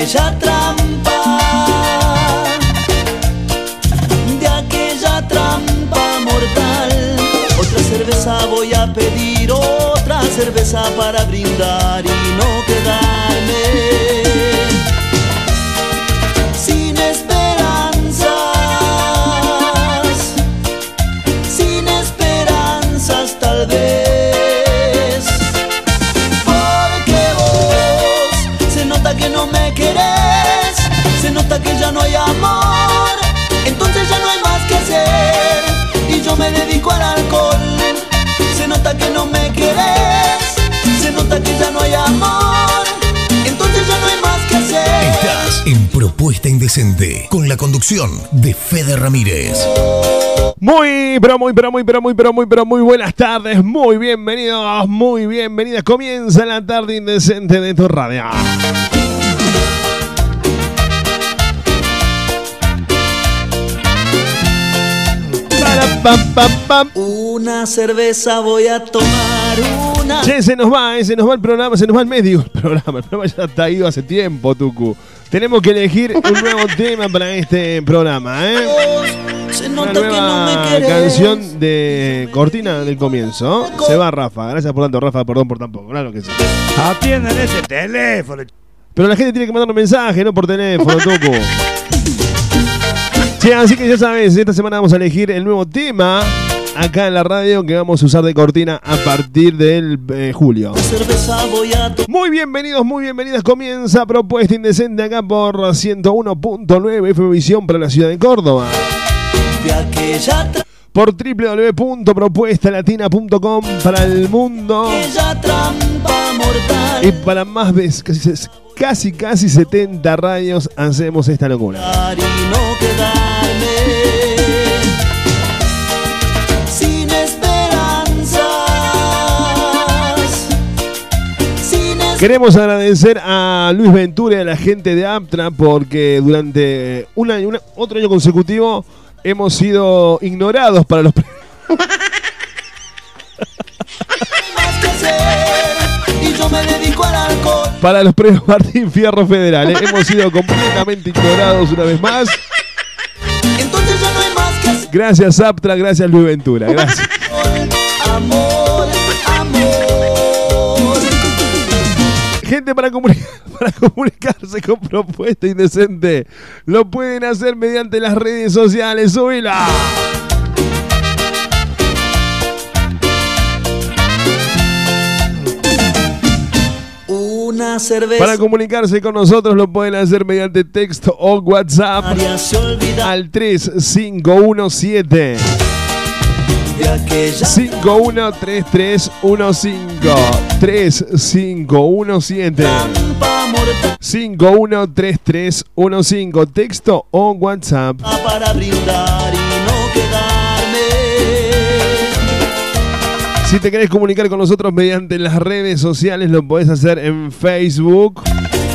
aquella trampa, de aquella trampa mortal. Otra cerveza voy a pedir, otra cerveza para brindar y no quedarme se nota que ya no hay amor, entonces ya no hay más que hacer y yo me dedico al alcohol. Se nota que no me querés, se nota que ya no hay amor, entonces ya no hay más que hacer. Estás en Propuesta Indecente con la conducción de Fede Ramírez. Muy, pero muy, pero muy, pero muy, pero muy, pero muy buenas tardes. Muy bienvenidos, muy bienvenidas. Comienza la tarde indecente de tu radio. Una cerveza voy a tomar, una. Che, se nos va, eh, se nos va el programa, se nos va el medio el programa. El programa ya está ido hace tiempo, Tucu. Tenemos que elegir un nuevo tema para este programa, ¿eh? Se Una nota que no me nueva canción de cortina del comienzo. Se va Rafa. Gracias por tanto, Rafa. Perdón por tampoco. Claro que sí. Atiendan ese teléfono. Pero la gente tiene que mandar un mensaje, no por teléfono, Tucu. Sí, así que ya sabes, esta semana vamos a elegir el nuevo tema acá en la radio que vamos a usar de cortina a partir del eh, julio. Muy bienvenidos, muy bienvenidas. Comienza Propuesta Indecente acá por 101.9 FM Visión para la ciudad de Córdoba. Por www.propuestalatina.com para el mundo y para más de casi, casi, casi 70 radios hacemos esta locura. Queremos agradecer a Luis Ventura y a la gente de Aptra porque durante un año, una- otro año consecutivo hemos sido ignorados para los premios. para los premios Martín Fierro Federal. ¿eh? Hemos sido completamente ignorados una vez más. Entonces ya no hay más que hacer. Gracias Aptra, gracias Luis Ventura. Gracias. Amor, amor. Gente, para, comuni- para comunicarse con Propuesta Indecente, lo pueden hacer mediante las redes sociales. ¡Súbila! Una cerveza. Para comunicarse con nosotros lo pueden hacer mediante texto o WhatsApp al 3517 de aquella 513315 3517 trampa mortal 513315 texto o WhatsApp. para brindar y no quedarme. Si te querés comunicar con nosotros mediante las redes sociales, lo podés hacer en Facebook,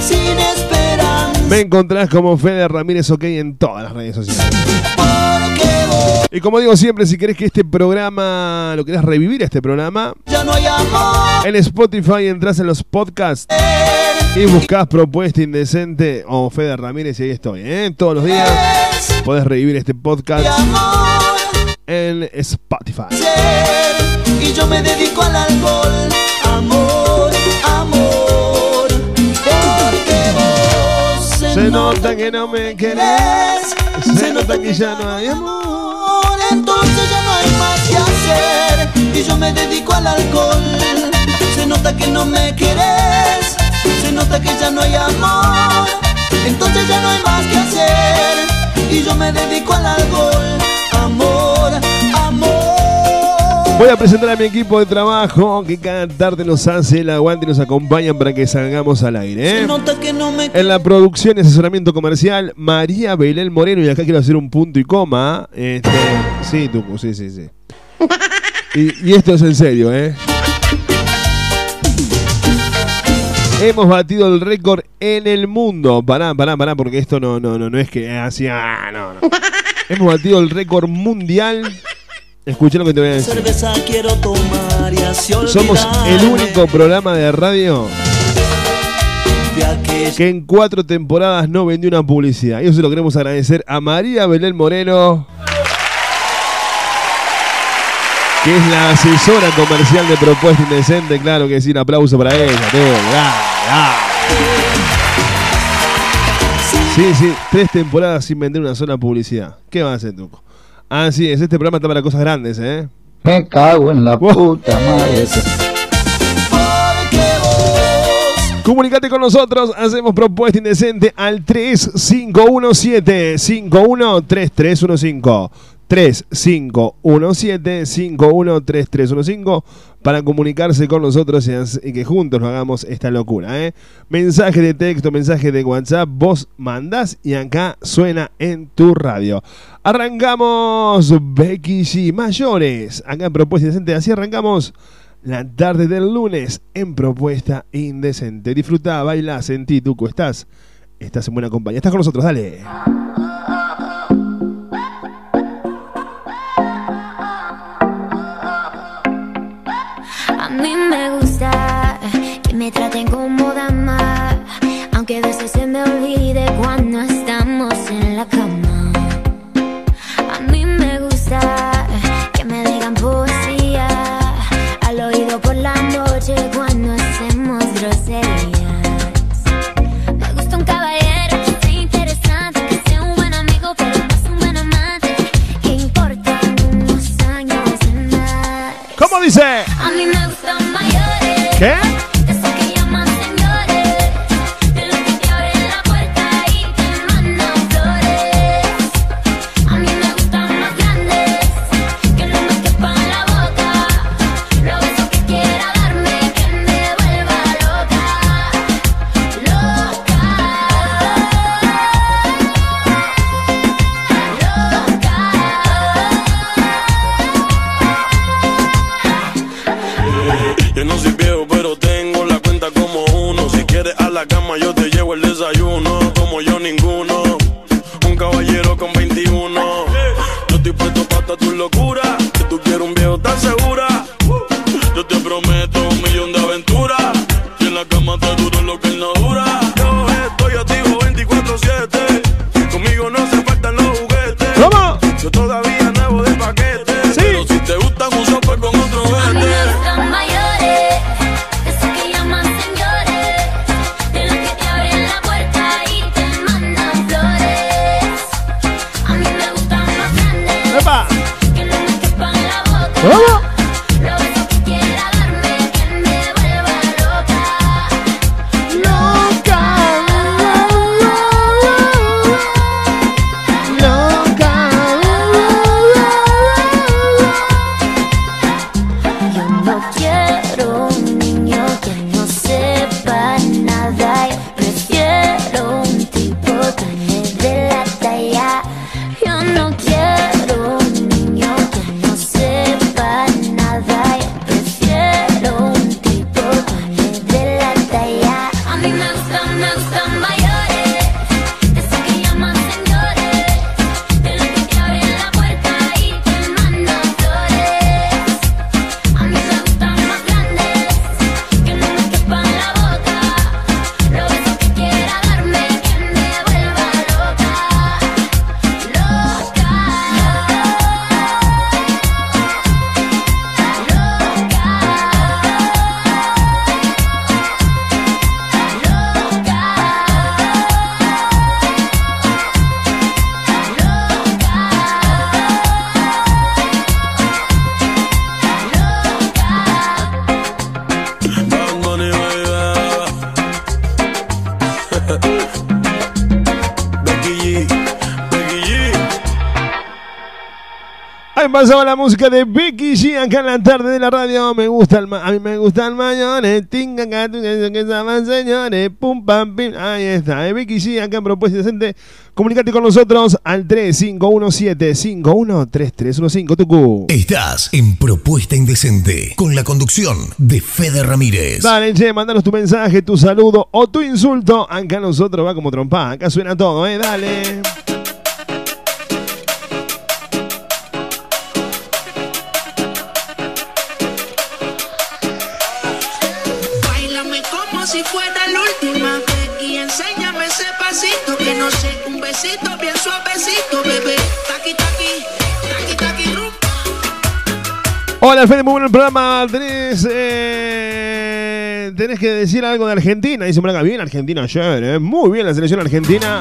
Sin. Me encontrás como Fede Ramírez OK en todas las redes sociales. Y como digo siempre, si querés que este programa, lo querés revivir este programa, ya no hay amor. en Spotify entras en los podcasts y buscás Propuesta Indecente o Fede Ramírez y ahí estoy, ¿eh? Todos los días podés revivir este podcast en Spotify. Y yo me dedico al alcohol. Amor, amor. Se nota que no me querés, se nota que ya no hay amor. Entonces ya no hay más que hacer. Y yo me dedico al alcohol. Se nota que no me querés. Se nota que ya no hay amor Entonces ya no hay más que hacer. Y yo me dedico al alcohol Voy a presentar a mi equipo de trabajo que cada tarde nos hace el aguante y nos acompañan para que salgamos al aire. Se ¿eh? nota que no me En la producción y asesoramiento comercial, María Belén Moreno. Y acá quiero hacer un punto y coma. Este, sí, Tucu, sí, sí, sí. Y, y esto es en serio, ¿eh? Hemos batido el récord en el mundo. Pará, pará, pará, porque esto no, no, no, no es que así, ah, no, no. Hemos batido el récord mundial. Escucha lo que te voy a decir. cerveza quiero tomar y así Somos el único programa de radio que en cuatro temporadas no vendió una publicidad. Y eso se lo queremos agradecer a María Belén Moreno, que es la asesora comercial de Propuesta Indecente. Claro que sí, un aplauso para ella. Sí, sí, tres temporadas sin vender una sola publicidad. ¿Qué va a hacer, Tuco? Así es, este programa está para cosas grandes, ¿eh? Me cago en la Wow. puta madre. Comunicate con nosotros, hacemos propuesta indecente al 3517-513315. 3517-513315 para comunicarse con nosotros y que juntos lo hagamos esta locura. ¿eh? Mensaje de texto, mensaje de WhatsApp, vos mandás y acá suena en tu radio. Arrancamos Becky G Mayores, acá en Propuesta Indecente, así arrancamos la tarde del lunes en Propuesta Indecente. Disfruta, baila, sentí, Tuco, estás, estás en buena compañía. Estás con nosotros, dale. Me traten como dama, aunque a veces se me olvide cuando estamos en la cama. A mí me gusta que me digan poesía al oído por la noche cuando hacemos groserías. Me gusta un caballero que sea interesante, que sea un buen amigo, pero más un buen amante. Que importan unos años de andar. ¿Cómo dice? A mí me gustan mayores. ¿Qué? Pasaba la música de Becky G acá en la tarde de la radio. Me gusta el ma- a mí me gusta el mayores. Tinga que llaman señores. Pum pam pim. Ahí está. eh, Becky G acá en Propuesta Decente. Comunicate con nosotros al 3517-513315 Tucu. Estás en Propuesta Indecente con la conducción de Fede Ramírez. Dale, che, mandanos tu mensaje, tu saludo o tu insulto. Acá nosotros va como trompa. Acá suena todo, eh. Dale. Bien suavecito, bebé. Taqui taqui, taqui taqui rum. Hola, Fede, muy bueno el programa. Tenés, eh, tenés que decir algo de Argentina. Dice acá, bien Argentina ayer, eh. Muy bien la selección argentina.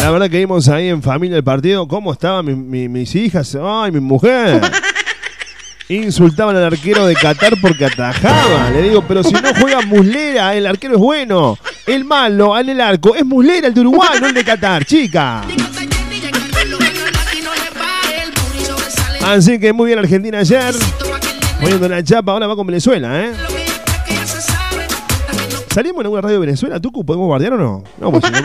La verdad que vimos ahí en familia el partido, cómo estaban mi- mi- mis hijas, ay, mi mujer. Insultaban al arquero de Qatar porque atajaba. Le digo, pero si no juega Muslera, el arquero es bueno. El malo en el arco es Muslera, el de Uruguay, no el de Qatar, chica. Así que muy bien Argentina ayer. Poniendo la chapa, ahora va con Venezuela, ¿eh? ¿Salimos en alguna radio de Venezuela, Tucu? ¿Podemos guardiar o no? No, pues no.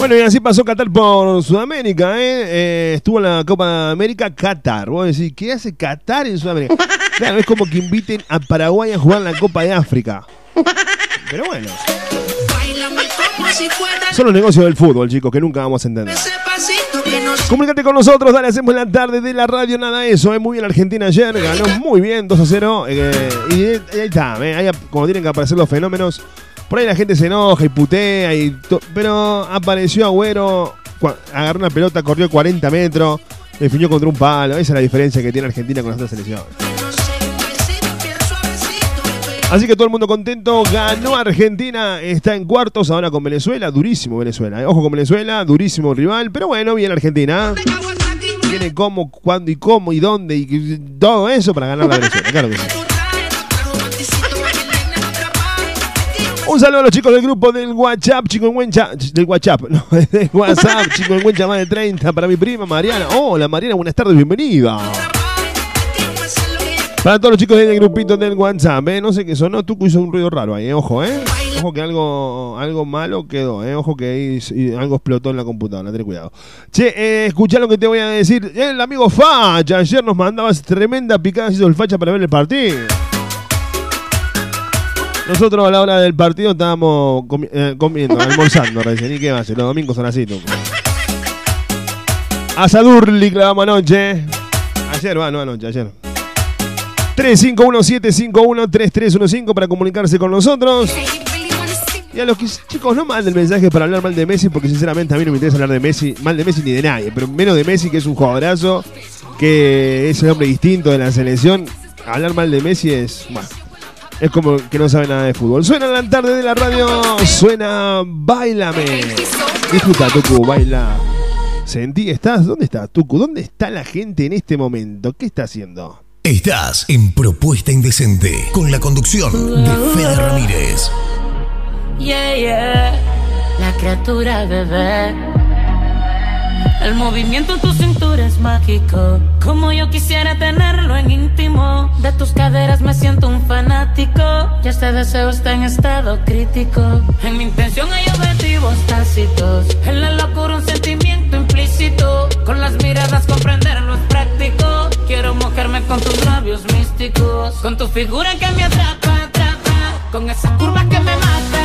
Bueno, y así pasó Qatar por Sudamérica, ¿eh? Eh, Estuvo en la Copa América Qatar. Vos decís, ¿qué hace Qatar en Sudamérica? Claro, es como que inviten a Paraguay a jugar la Copa de África. Pero bueno, son los negocios del fútbol, chicos, que nunca vamos a entender. Comunicate con nosotros, dale, hacemos la tarde de la radio, nada eso. ¿eh? Muy bien Argentina ayer, ganó muy bien, 2 a 0. eh, y ahí ahí está, ¿eh? ahí, como tienen que aparecer los fenómenos. Por ahí la gente se enoja y putea, y pero apareció Agüero, agarró una pelota, corrió 40 metros, definió contra un palo. Esa es la diferencia que tiene Argentina con las otras selecciones. Así que todo el mundo contento, ganó Argentina, está en cuartos ahora con Venezuela, durísimo Venezuela, eh. ojo con Venezuela, durísimo rival, pero bueno, bien Argentina. Tiene cómo, cuándo y cómo y dónde y todo eso para ganar la Venezuela. Un saludo a los chicos del grupo del WhatsApp, chico en Huencha, del WhatsApp, no, del WhatsApp, chico en Huencha más de 30, para mi prima Mariana. Hola Mariana, buenas tardes, bienvenida. Para todos los chicos del grupito del WhatsApp, ¿eh? no sé qué sonó, Tucu hizo un ruido raro ahí, ¿eh? ojo, ¿eh? Ojo que algo, algo malo quedó, ¿eh? Ojo que ahí algo explotó en la computadora, ten cuidado. Che, eh, lo que te voy a decir. El amigo Facha ayer nos mandaba tremenda picada, hizo el Facha para ver el partido. Nosotros a la hora del partido estábamos eh, comiendo, almorzando recién. ¿Y qué va a? Los domingos son así, Tucu. Asadurli clavamos anoche. Ayer, va, no anoche, ayer. 3517513315 para comunicarse con nosotros. Y a los que, chicos, no manden mensajes para hablar mal de Messi, porque sinceramente a mí no me interesa hablar de Messi, mal de Messi ni de nadie, pero menos de Messi, que es un jugadorazo, que es el hombre distinto de la selección. Hablar mal de Messi es, bueno, es como que no sabe nada de fútbol. Suena la tarde de la radio, suena Bailame. Disfruta, Tucu, baila. Sentí, ¿estás? ¿Dónde estás, Tucu? ¿Dónde está la gente en este momento? ¿Qué está haciendo? Estás en Propuesta Indecente con la conducción de Fede Ramírez. Yeah, yeah. La criatura bebé. El movimiento en tu cintura es mágico. Como yo quisiera tenerlo en íntimo. De tus caderas me siento un fanático. Y este deseo está en estado crítico. En mi intención hay objetivos tácitos. En la locura un sentimiento implícito. Con las miradas comprenderlo es práctico. Quiero mojarme con tus labios místicos. Con tu figura que me atrapa, atrapa. Con esas curvas que me matan,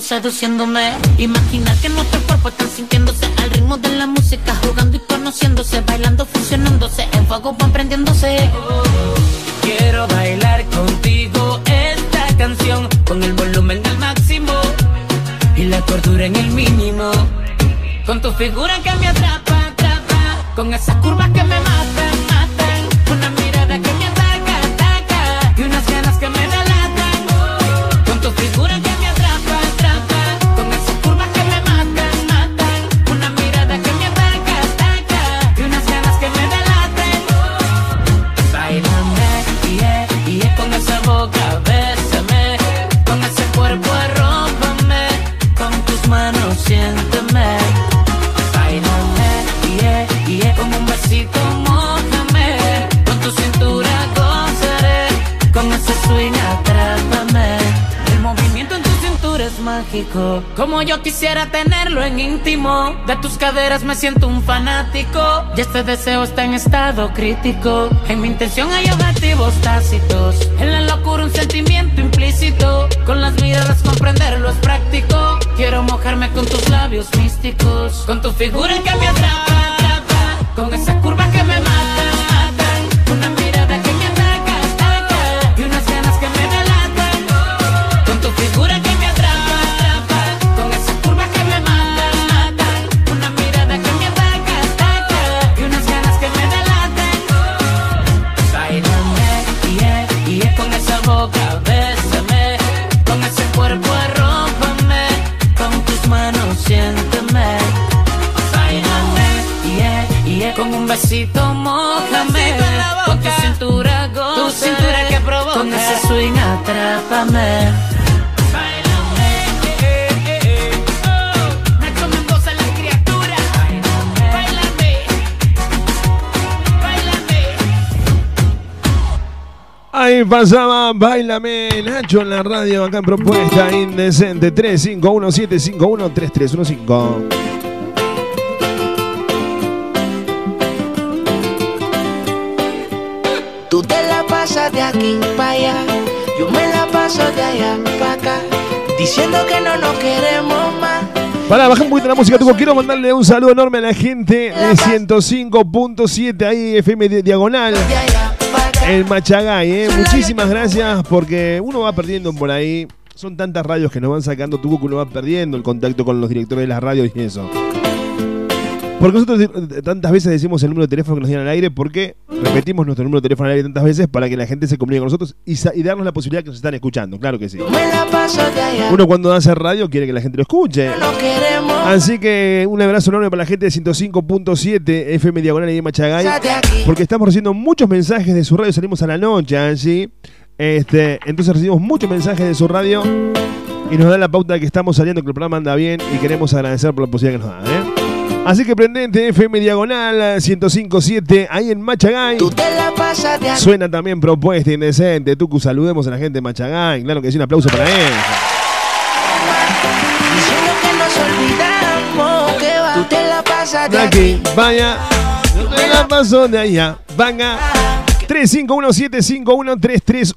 seduciéndome. Imaginar que nuestros cuerpos están sintiéndose al ritmo de la música, jugando y conociéndose, bailando, funcionando. fuego van prendiéndose. Quiero bailar contigo esta canción con el volumen al máximo y la cordura en el mínimo. Con tu figura que me atrapa, atrapa, con esas curvas que me matan, mágico, como yo quisiera tenerlo en íntimo. De tus caderas me siento un fanático, y este deseo está en estado crítico. En mi intención hay objetivos tácitos, en la locura un sentimiento implícito. Con las miradas comprenderlo es práctico. Quiero mojarme con tus labios místicos, con tu figura que me atrapa, con esas besito mójame, con tu cintura goza, tu cintura que provoca, con ese swing atrápame. Bailame, Nacho Mendoza la criatura. Bailame, bailame. Ahí pasaba Bailame Nacho en la radio acá en Propuesta Indecente 3517513315. De aquí para allá, yo me la paso de allá para acá, diciendo que no nos queremos más. Para bajar un poquito la música, Tuco, quiero mandarle un saludo enorme a la gente de 105.7 ahí FM de Diagonal. El Machagay, ¿eh? Muchísimas gracias porque uno va perdiendo por ahí. Son tantas radios que nos van sacando, Tuco, que uno va perdiendo el contacto con los directores de las radios y eso. Porque nosotros eh, tantas veces decimos el número de teléfono que nos dieron al aire, porque repetimos nuestro número de teléfono al aire tantas veces para que la gente se comunique con nosotros y, darnos la posibilidad que nos están escuchando, claro que sí. Uno cuando hace radio quiere que la gente lo escuche. Así que un abrazo enorme para la gente de 105.7 FM Diagonal y Machagay. Porque estamos recibiendo muchos mensajes de su radio. Salimos a la noche, Angie. Este, entonces recibimos muchos mensajes de su radio. Y nos da la pauta de que estamos saliendo, que el programa anda bien. Y queremos agradecer por la posibilidad que nos dan. ¿eh? Así que prendente FM Diagonal 105.7 ahí en Machagay. Tú te la pasas de. Suena también propuesta indecente. Tucu, saludemos a la gente de Machagay. Claro que sí, un aplauso para él. Diciendo que nos olvidamos que va. Tú te la pasas de aquí. vaya, me la paso de allá, venga. 3517513315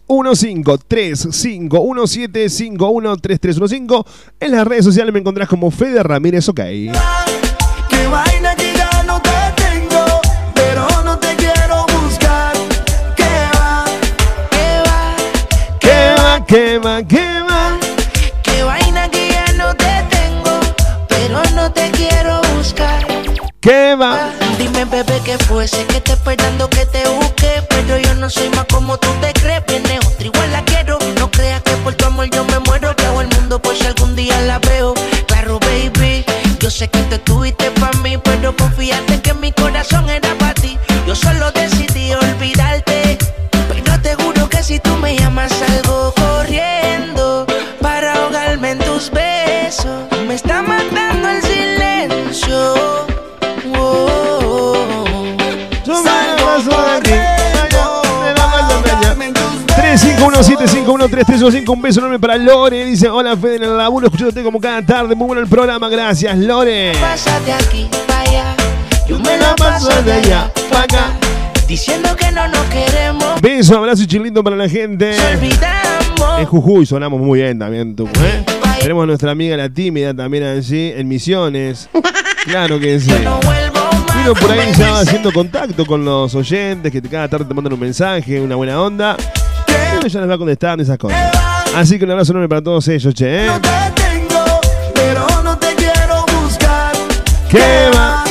3517513315 En las redes sociales me encontrás como Fede Ramírez, ok. ¿Qué va, qué va, qué va? Qué vaina que ya no te tengo, pero no te quiero buscar. ¿Qué va? Dime, bebé, que fue. Sé que te esperando que te busque, pero yo no soy más como tú te crees. Viene otra, igual la quiero. No creas que por tu amor yo me muero. Que hago el mundo por si algún día la veo. Claro, baby. Yo sé que te tuviste para mí, pero confíate que mi corazón era para ti. Yo solo decidí Me está matando el silencio. Oh, tus 3517513315 Un beso enorme para Lore. Dice, hola Fede en el laburo, escuchándote como cada tarde. Muy bueno el programa, gracias Lore. Pasa de aquí para allá. Yo me la paso de allá para acá. Diciendo que no nos queremos. Beso, abrazo y chilindo para la gente. Olvidamos. En Jujuy sonamos muy bien también, tú, ¿eh? Tenemos a nuestra amiga la tímida también allí en Misiones. Claro que sí. No. Vino por ahí ya haciendo contacto con los oyentes que cada tarde te mandan un mensaje, una buena onda. Y ya les va contestando esas cosas. Así que un abrazo enorme para todos ellos, che. ¿eh? tengo, pero no te quiero buscar. ¿Qué va?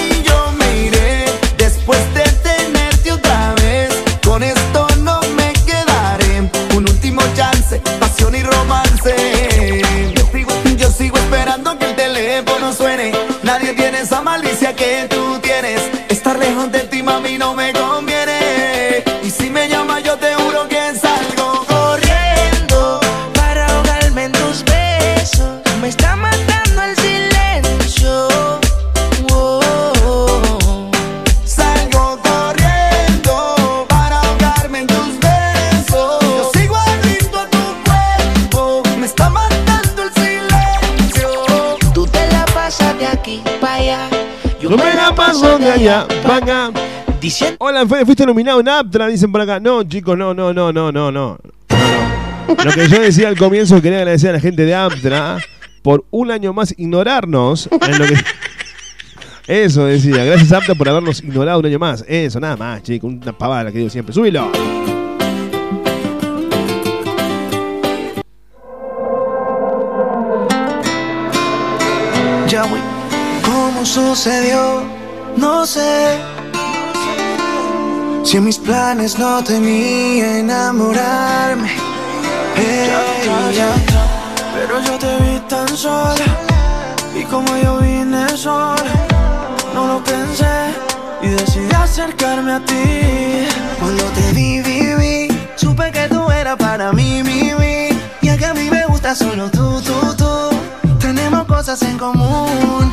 Paso de allá. Hola, Fede, fuiste nominado en Aptra, dicen por acá. No, chicos, no, no, no, no, no, no. Lo que yo decía al comienzo, quería agradecer a la gente de Aptra por un año más ignorarnos. en lo que- Eso decía, gracias Aptra por habernos ignorado un año más. Eso, nada más, chicos, una pavada que digo siempre. ¡Súbilo! Ya. ¿Cómo sucedió? No sé. Si en mis planes no tenía enamorarme. Hey, ya. Pero yo te vi tan sola. Y como yo vine sola, no lo pensé. Y decidí acercarme a ti. Cuando te vi, vi, vi, supe que tú eras para mí, mi, mi. Y es que a mí me gusta solo tú, tú, tú. Tenemos cosas en común,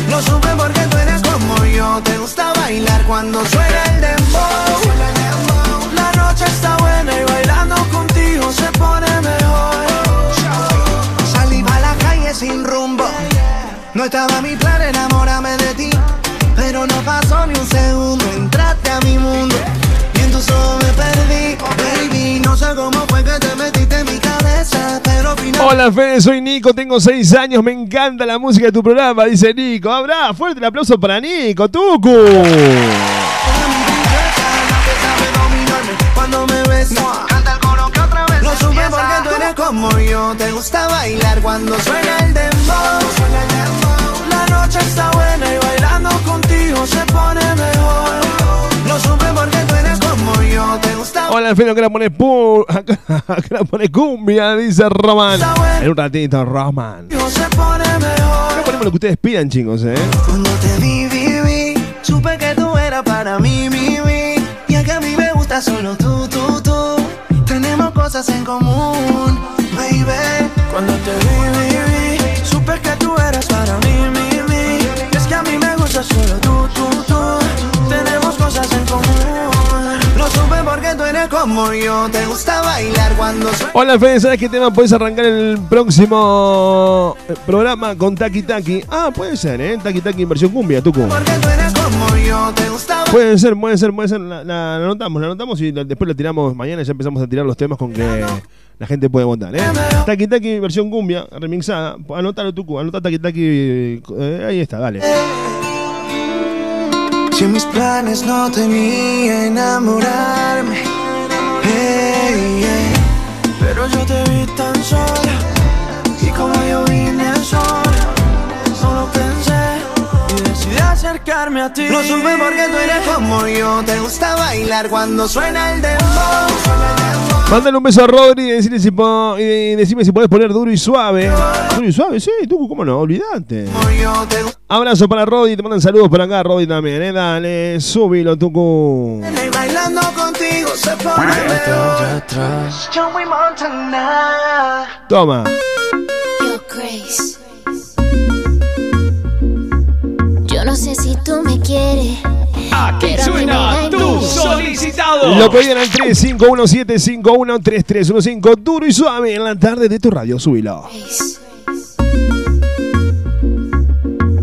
Lo supe porque tú eres como yo. Te gusta bailar cuando suena el dembow. La noche está buena y bailando contigo se pone mejor. Salí a la calle sin rumbo. No estaba mi plan enamorarme de ti. Pero no pasó ni un segundo. Entraste a mi mundo. Hola Fede, soy Nico, tengo 6 años, me encanta la música de tu programa, dice Nico. Habrá, fuerte el aplauso para Nico, Tucu. Cuando me ves, canta el coro que otra vez. Lo supe porque tú eres como yo. Te gusta bailar cuando suena el dembow. La noche está buena y bailando que la pone pu que la pone cumbia, dice Román. En un ratito, Román. contigo se pone mejor. Ponemos lo que ustedes pidan, chicos, eh. Cuando te vi, vi, vi, supe que tú eras para mí, mi, mi. Y es que a mí me gusta solo tú, tú, tú. Tenemos cosas en común, baby. Cuando te vi, vi, vi, supe que tú eras para mí, mi, como yo. Te gusta bailar cuando suena. Hola Fede, ¿sabes qué tema puedes arrancar el próximo eh, programa con Taki Taki? Ah, puede ser, ¿eh? Taki Taki versión cumbia, Tucu. Porque tú eres como yo. Te gusta Puede ser, puede ser, puede ser. La, la- la anotamos, la anotamos y la- después la tiramos mañana. Ya empezamos a tirar los temas con que la gente puede votar, ¿eh? Taki Taki versión cumbia, remixada. Anótalo, Tucu, anota Taki Taki. eh, ahí está, dale. Si mis planes no tenía enamorarme. Pero yo te vi tan sola y como yo vine sola, solo pensé y decidí acercarme a ti. Lo supe porque tú eres como yo, te gusta bailar cuando suena el dembow. Mándale un beso a Rodri y, decirle si po- y decime si podés poner duro y suave. Duro y suave, sí, Tucu, cómo no, olvidate. Como yo te gusta Abrazo para Rodri, te mandan saludos por acá, Rodri también, eh. Dale, súbilo, Tucu. bailando contigo se pone. Toma. Yo, Grace. Yo no sé si tú me quieres. Aquí suena tu solicitado. Lo pedían al 3517513315. Duro y suave en la tarde de tu radio. Súbilo.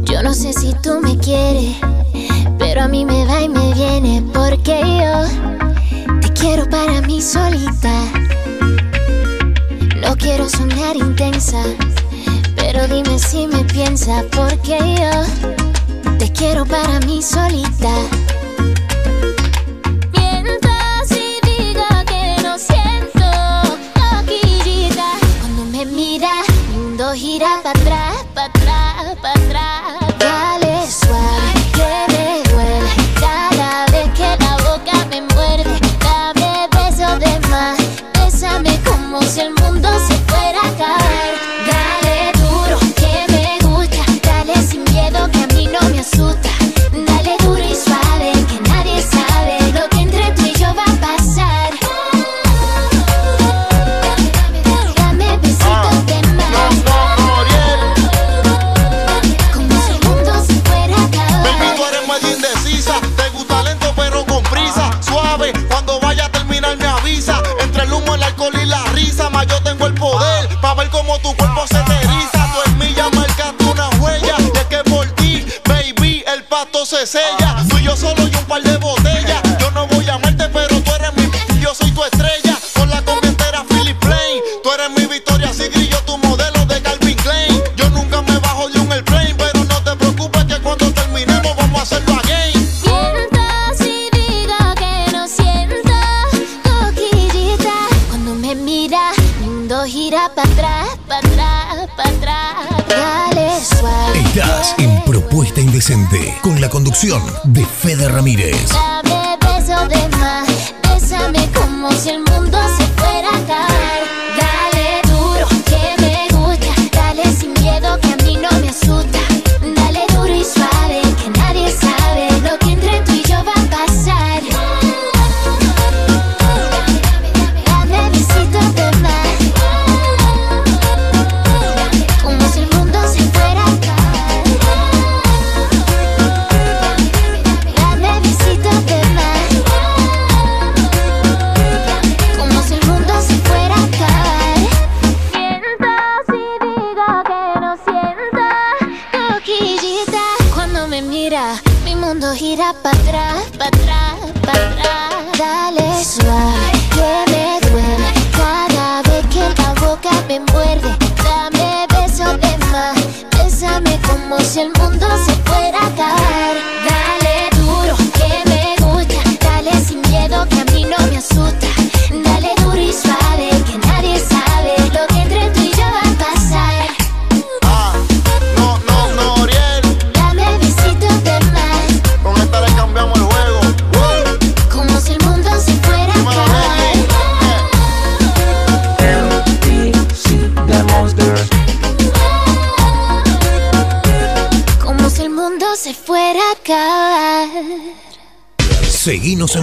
Yo no sé si tú me quieres. Pero a mí me va y me viene. Porque yo te quiero para mí solita. No quiero sonar intensa pero dime si me piensa porque yo te quiero para mí solita. Mientras y diga que no siento coquillita Cuando me mira, mi mundo gira para atrás, para atrás, para atrás pasto se sella. Tú y yo solo y un par de botellas. Yo no voy a amarte, pero tú eres mi. Yo soy tu estrella. Con la combi entera, Philip Plain. Tú eres mi Victoria y yo tu modelo de Calvin Klein. Yo nunca me bajo de un airplane, pero no te preocupes que cuando terminemos vamos a hacerlo again. Mientras y diga que no siento coquillita Cuando me mira, mi mundo gira para atrás, para atrás, para atrás Dale suave Estás en Propuesta Indecente de Fede Ramírez.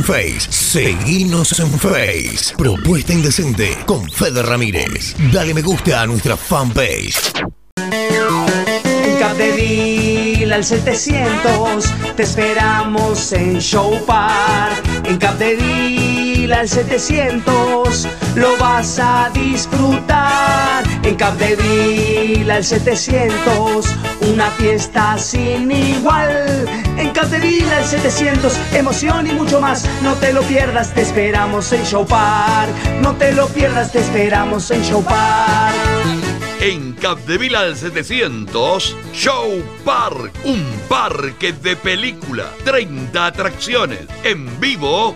Face. Seguinos en Face. Propuesta Indecente con Fede Ramírez. Dale me gusta a nuestra fanpage. Capdeville al 700 te esperamos en Show Park. En Capdeville al 700 lo vas a disfrutar. En Capdeville al 700 una fiesta sin igual. En Capdeville al 700 emoción y mucho más. No te lo pierdas, te esperamos en Show Park. No te lo pierdas, te esperamos en Show Park. En Capdeville al 700, Show Park, un parque de película, 30 atracciones, en vivo,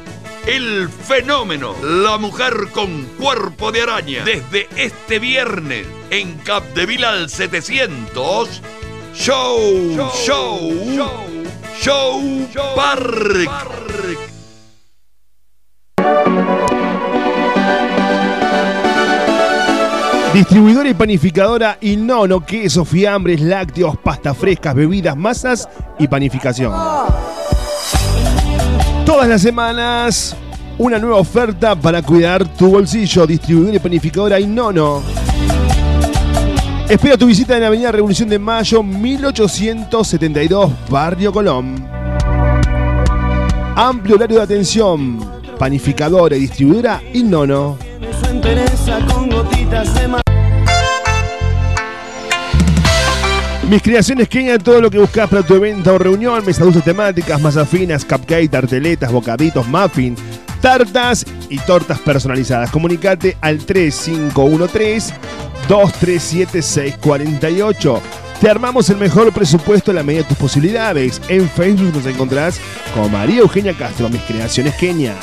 el fenómeno, la mujer con cuerpo de araña, desde este viernes, en Capdeville al 700, Show, Show, Show, Park. Distribuidora y panificadora Inono, queso, fiambres, lácteos, pastas frescas, bebidas, masas y panificación. Todas las semanas, una nueva oferta para cuidar tu bolsillo. Distribuidora y panificadora Inono. Espera tu visita en la Avenida Revolución de Mayo, 1872, Barrio Colón. Amplio horario de atención. Panificadora y distribuidora Inono. Mis creaciones Kenia, todo lo que buscas para tu evento o reunión, mesas dulces temáticas, masas finas, cupcake, tarteletas, bocaditos, muffin, tartas y tortas personalizadas. Comunicate al 3513 237 648. Te armamos el mejor presupuesto a la medida de tus posibilidades. En Facebook nos encontrarás como María Eugenia Castro, Mis Creaciones Kenia.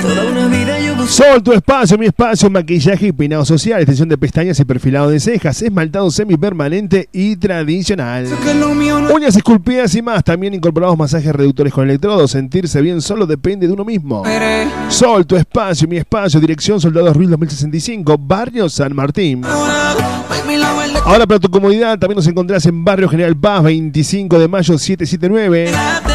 Toda una vida yo Sol, tu espacio, mi espacio, maquillaje y peinado social, extensión de pestañas y perfilado de cejas, esmaltado semipermanente y tradicional. Uñas esculpidas y más, también incorporados masajes reductores con electrodos. Sentirse bien solo depende de uno mismo. Sol, tu espacio, mi espacio, dirección Soldados Ruiz 2065, Barrio San Martín. Ahora para tu comodidad también nos encontrás en Barrio General Paz, 25 de mayo 779.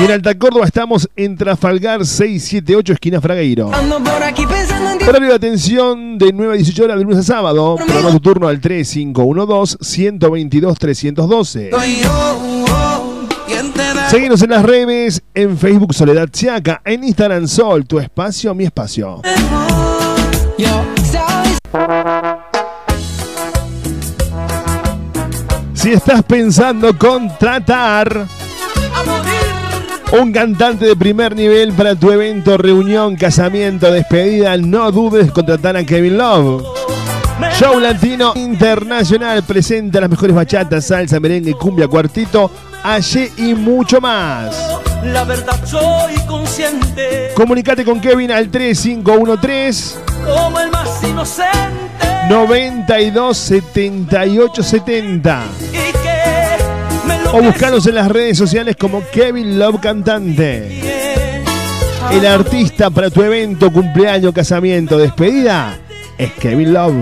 Y en Alta Córdoba estamos en Trafalgar 678, esquina Fragueiro. Horario de atención de 9 a 18 horas de lunes a sábado. Programa tu turno al 3512-122-312. Soy yo, oh, ¿quién te da? Seguimos en las redes, en Facebook Soledad Chiaca, en Instagram Sol, tu espacio, mi espacio. Si estás pensando contratar un cantante de primer nivel para tu evento, reunión, casamiento, despedida, no dudes en contratar a Kevin Love. Show Latino Internacional presenta las mejores bachatas, salsa, merengue, cumbia, cuartito, allí y mucho más. La verdad soy consciente. Comunicate con Kevin al 3513 como el más inocente. 92 78 70 y que me lo o buscanos en las redes sociales como Kevin Love Cantante. El artista para tu evento, cumpleaños, casamiento, despedida es Kevin Love.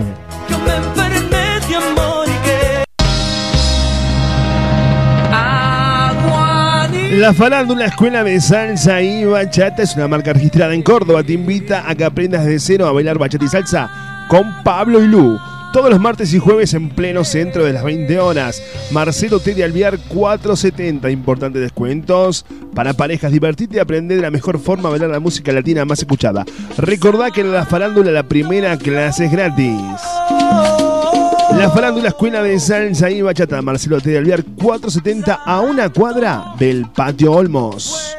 La Farándula Escuela de Salsa y Bachata es una marca registrada en Córdoba. Te invita a que aprendas de cero a bailar bachata y salsa con Pablo y Lu. Todos los martes y jueves en pleno centro de las 20 horas. Marcelo T. de Alviar 470. Importantes descuentos para parejas. Divertite y aprender de la mejor forma a bailar la música latina más escuchada. Recordá que en la farándula la primera clase es gratis. La farándula Escuela de Salsa y Bachata. Marcelo T. de Alviar 470 a una cuadra del Patio Olmos.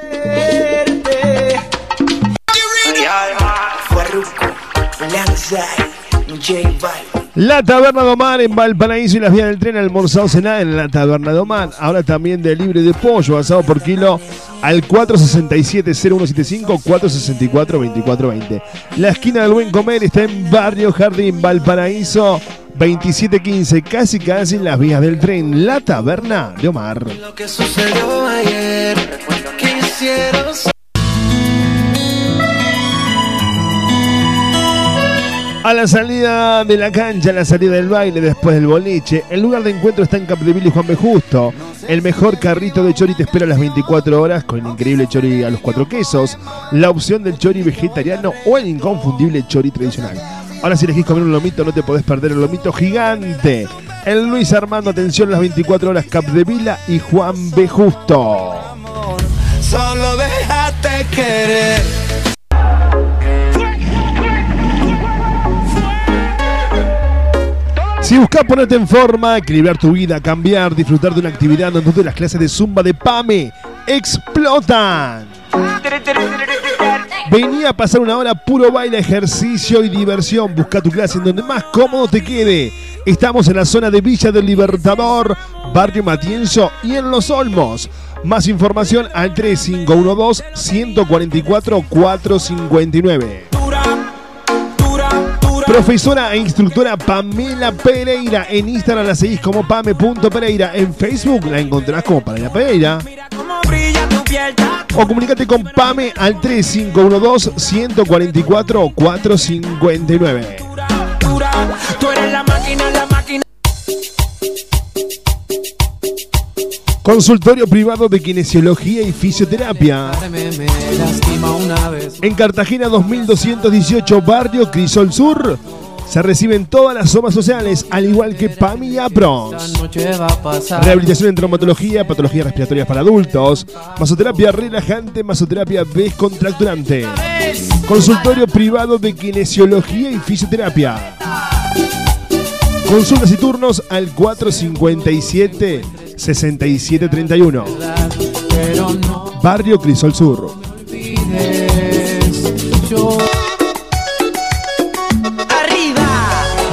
La Taberna de Omar en Valparaíso y las vías del tren almorzado cenar en la Taberna de Omar. Ahora también de libre de pollo asado por kilo al 467-0175 464-2420. La esquina del buen comer está en Barrio Jardín, Valparaíso 2715, casi casi en las vías del tren. La Taberna de Omar. lo que sucedió ayer A la salida de la cancha, a la salida del baile, después del boliche, el lugar de encuentro está en Capdeville y Juan B. Justo. El mejor carrito de chori te espera a las 24 horas con el increíble chori a los cuatro quesos, la opción del chori vegetariano o el inconfundible chori tradicional. Ahora si elegís comer un lomito no te podés perder el lomito gigante. El Luis Armando, atención, las 24 horas Capdevila y Juan B. Justo. solo déjate querer Si buscas ponerte en forma, equilibrar tu vida, cambiar, disfrutar de una actividad donde las clases de zumba de PAME explotan. Vení a pasar una hora puro baile, ejercicio y diversión. Busca tu clase en donde más cómodo te quede. Estamos en la zona de Villa del Libertador, Barrio Matienzo y en Los Olmos. Más información al 3512 144 459. Profesora e instructora Pamela Pereira. En Instagram la seguís como pame.pereira. En Facebook la encontrás como Pamela Pereira. O comunícate con Pame al 3512 144 459. Consultorio privado de kinesiología y fisioterapia. En Cartagena 2218, barrio Crisol Sur. Se reciben todas las somas sociales, al igual que PAMI y APRONS. Rehabilitación en traumatología, patologías respiratorias para adultos, masoterapia relajante, masoterapia descontracturante. Consultorio privado de kinesiología y fisioterapia. Consultas y turnos al 457 6731. Barrio Crisol Sur.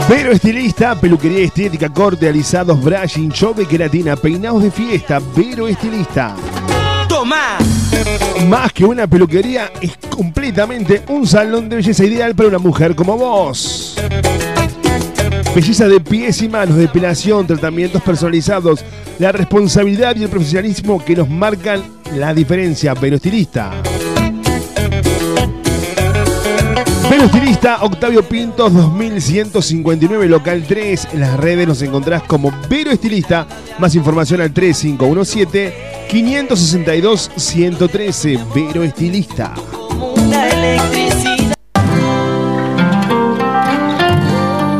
Vero Estilista, peluquería estética, corte, alisados, brushing, chove, queratina, peinados de fiesta. Vero Estilista. Toma. Más que una peluquería, es completamente un salón de belleza ideal para una mujer como vos. Belleza de pies y manos, depilación, tratamientos personalizados, la responsabilidad y el profesionalismo que nos marcan la diferencia. Vero Estilista, Octavio Pintos 2159, local 3. En las redes nos encontrás como Vero Estilista. Más información al 3517 562 113. Vero Estilista.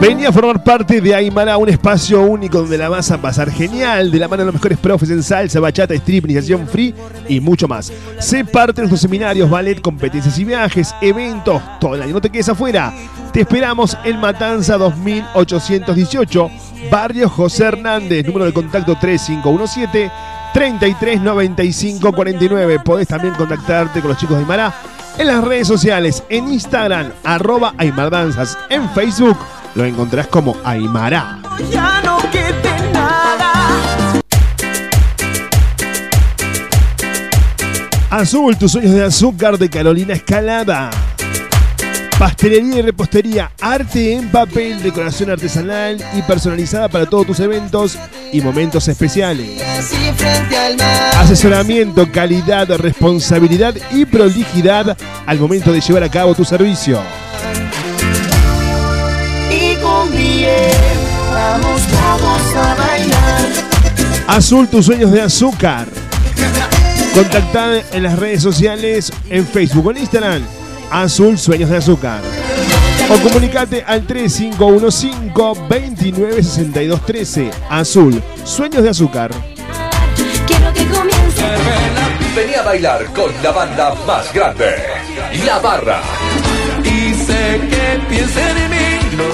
Vení a formar parte de Aymara, un espacio único donde la vas a pasar genial, de la mano de los mejores profes en salsa, bachata, strip, iniciación free y mucho más. Sé parte de nuestros seminarios, ballet, competencias y viajes, eventos, todo el año. No te quedes afuera. Te esperamos en Matanza 2818, Barrio José Hernández, número de contacto 3517 339549. Podés también contactarte con los chicos de Aymara en las redes sociales, en Instagram, arroba Aymardanzas, en Facebook lo encontrás como Aymara. Ya no nada. Azul, tus sueños de azúcar de Carolina Escalada. Pastelería y repostería, arte en papel, decoración artesanal y personalizada para todos tus eventos y momentos especiales. Asesoramiento, calidad, responsabilidad y prolijidad al momento de llevar a cabo tu servicio. Vamos, vamos a bailar. Azul, tus sueños de azúcar. Contactad en las redes sociales, en Facebook o en Instagram. Azul Sueños de Azúcar. O comunicate al 3515-296213. Azul Sueños de Azúcar. Quiero que comience. Vení a bailar con la banda más grande, La Barra. Y sé que piensen en mí.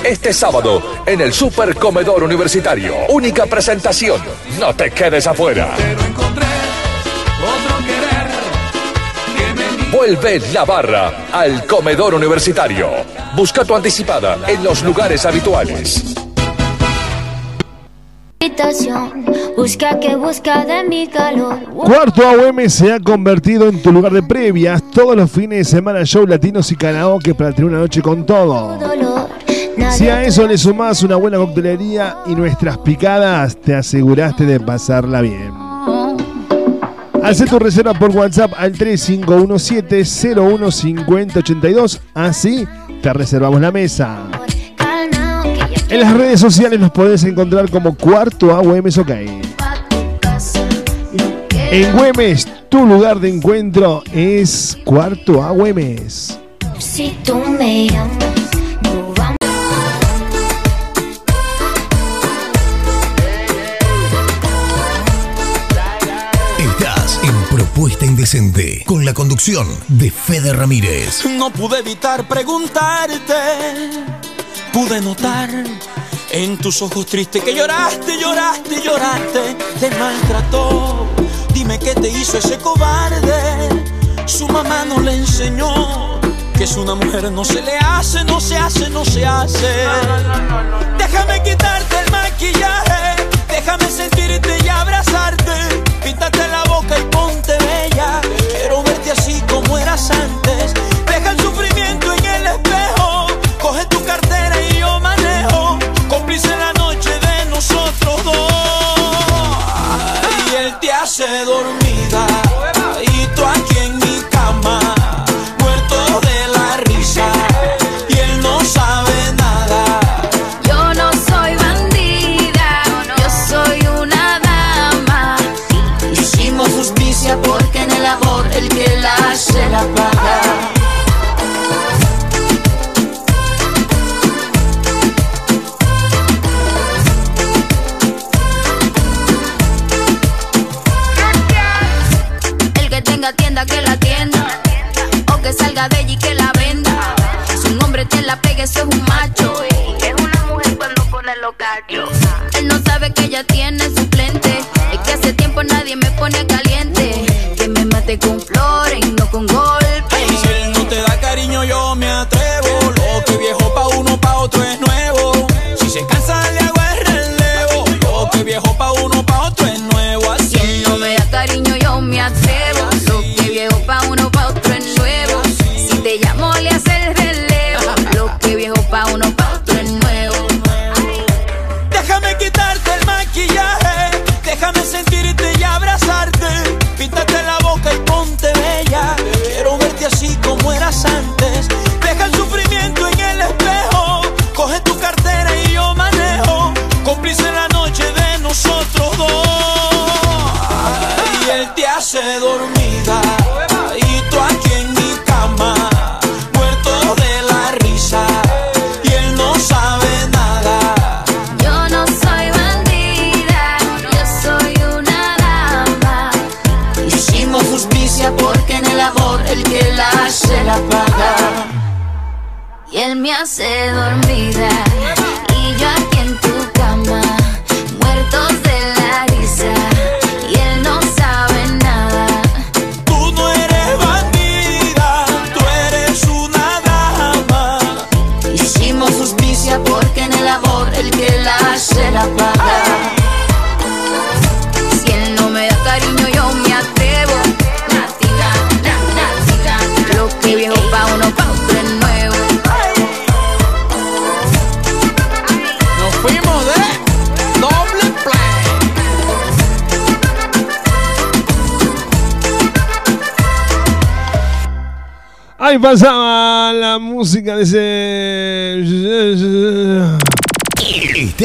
Este sábado en el Super Comedor Universitario. Única presentación. No te quedes afuera. Vuelve La Barra al Comedor Universitario. Busca tu anticipada en los lugares habituales. Habitación, Busca que busca de mi calor. Cuarto AUM se ha convertido en tu lugar de previas. Todos los fines de semana show latinos y karaoke para tener una noche con todo. Dolor. Si a eso le sumás una buena coctelería y nuestras picadas, te aseguraste de pasarla bien. Haz tu reserva por WhatsApp al 3517-015082. Así te reservamos la mesa. En las redes sociales nos podés encontrar como Cuarto AUMS OK. En Güemes, tu lugar de encuentro es Cuarto AUMS. Si tú me en Propuesta Indecente con la conducción de Fede Ramírez. No pude evitar preguntarte, pude notar en tus ojos tristes que lloraste, lloraste, lloraste, te maltrató. Dime qué te hizo ese cobarde. Su mamá no le enseñó que es una mujer no se le hace, no se hace, no se hace. Déjame quitarte el maquillaje, déjame sentirte y abrazarte. Píntate la boca y ponte bella. Quiero verte así como eras antes. Deja el sufrimiento en el espejo. Coge tu cartera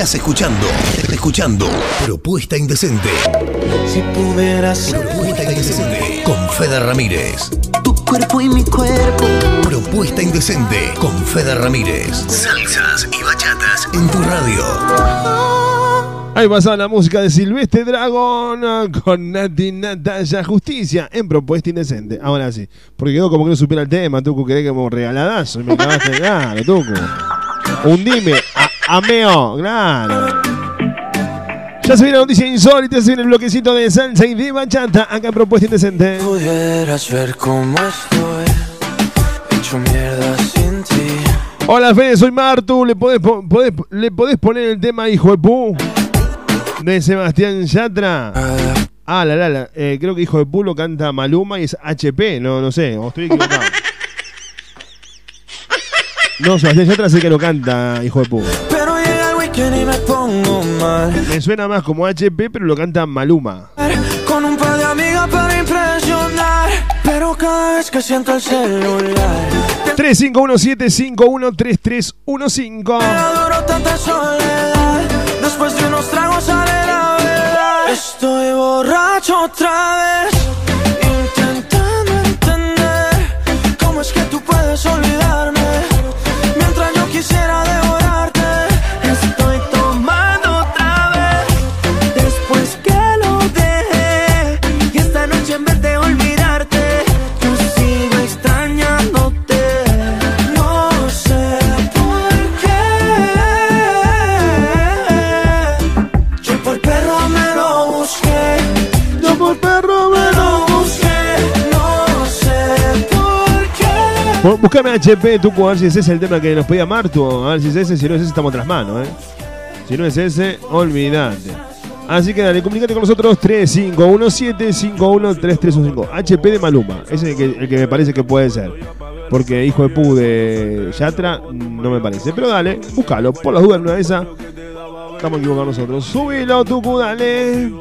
Estás escuchando, escuchando Propuesta Indecente. Si pudieras Propuesta Indecente con Fede Ramírez. tu cuerpo y mi cuerpo. Propuesta Indecente con Fede Ramírez. Salsas y bachatas en tu radio. Ahí pasaba la música de Silvestre Dragón con Nati Natalia Justicia en Propuesta Indecente. Ahora sí, porque quedó como que no supiera el tema, Tucu, quedé como regaladazo. y Me acabaste, claro, Tucu. Hundime, ameo, claro. Ya se viene la noticia insólita, se viene el bloquecito de salsa y de bachata acá en Propuesta Indecente. Pudieras ver cómo estoy, hecho mierda sin ti. Hola Fede, soy Martu. ¿Le podés, po- podés- ¿Le podés poner el tema Hijo de Pu? De Sebastián Yatra. Ah, la, la, la. Eh, creo que Hijo de Pu lo canta Maluma y es HP. No, no sé. O estoy equivocado. No, Sebastián Yatra sé que lo canta Hijo de Pu. Me pongo mal. Me suena más como HP, pero lo canta Maluma. Con un par de amigas para impresionar. Pero cada vez que siento el celular, 3517513315. adoro tanta soledad. Después de unos tragos sale la verdad. Estoy borracho otra vez. Qué. Bu- Búscame HP, tú, a ver si ese es el tema que nos pedía Martu. A ver si es ese, si no es ese, estamos tras manos, ¿eh? Si no es ese, olvídate. Así que dale, comunicate con nosotros 3517-513315. HP de Maluma. Ese es el que, me parece que puede ser. Porque hijo de pu de Yatra no me parece. Pero dale, búscalo. Por las dudas, una de esas. Estamos equivocados nosotros. Subilo, Tucu, dale.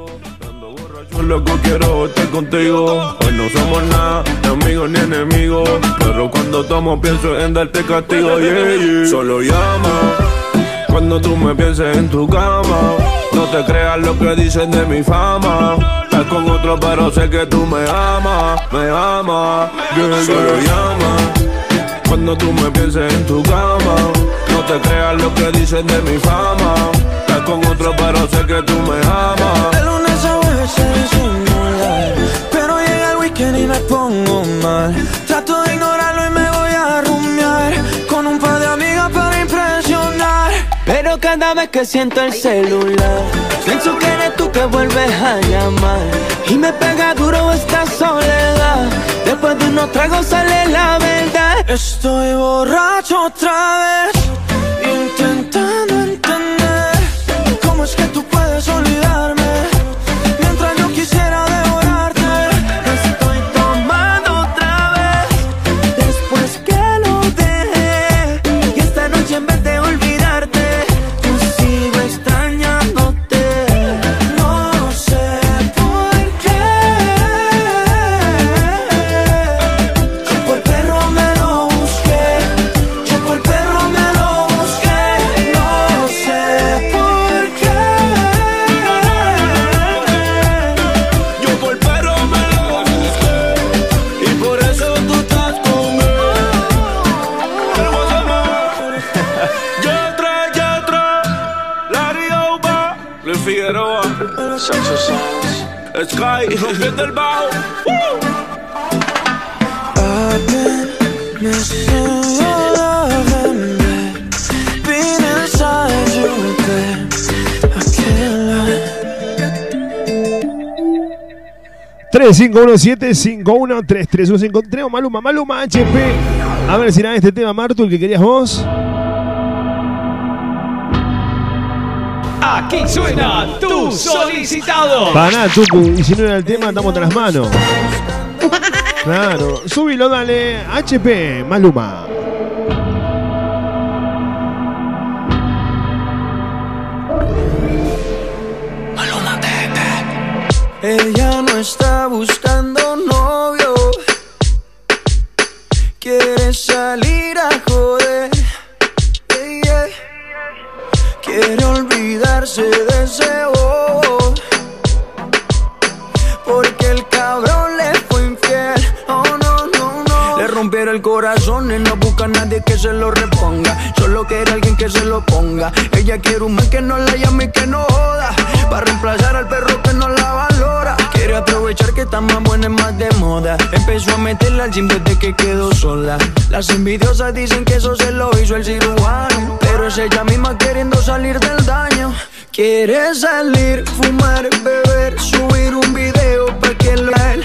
Loco quiero estar contigo. Hoy no somos nada, ni amigos ni enemigos. Pero cuando tomo pienso en darte castigo. yeah, yeah. Solo llama cuando tú me pienses en tu cama. No te creas lo que dicen de mi fama. Estás con otro, pero sé que tú me amas, me amas. yeah, Solo llama cuando tú me pienses en tu cama. No te creas lo que dicen de mi fama. Estás con otro, pero sé que tú me amas. Weekend y me pongo mal Trato de ignorarlo y me voy a rumiar Con un par de amigas para impresionar Pero cada vez que siento el celular. Pienso que eres tú que vuelves a llamar. Y me pega duro esta soledad. Después de unos tragos sale la verdad. Estoy borracho otra vez. Intentando rompiendo el bajo. Being inside you, babe. I can't lie. 3517-513315. Tenemos Maluma, Maluma HP. A ver si era este tema, Martu, el que querías vos. Aquí suena tu solicitado. Para, Tucu. Y si no era el tema, andamos tras las manos. Claro. Súbilo, dale. HP, Maluma. Ella no está buscando novio. Quiere salir a joder. Bobo. Porque el cabrón le fue infiel. Oh no, no, no. Le rompieron el corazón y no busca a nadie que se lo reponga. Solo quiere alguien que se lo ponga. Ella quiere un man que no la llame y que no joda. Para reemplazar al perro que no la valora. Quiere aprovechar que está más buena y más de moda. Empezó a meterla al gym desde que quedó sola. Las envidiosas dicen que eso se lo hizo el cirujano. Pero es ella misma queriendo salir del daño. Quiere salir, fumar, beber, subir un video pa' que lo él,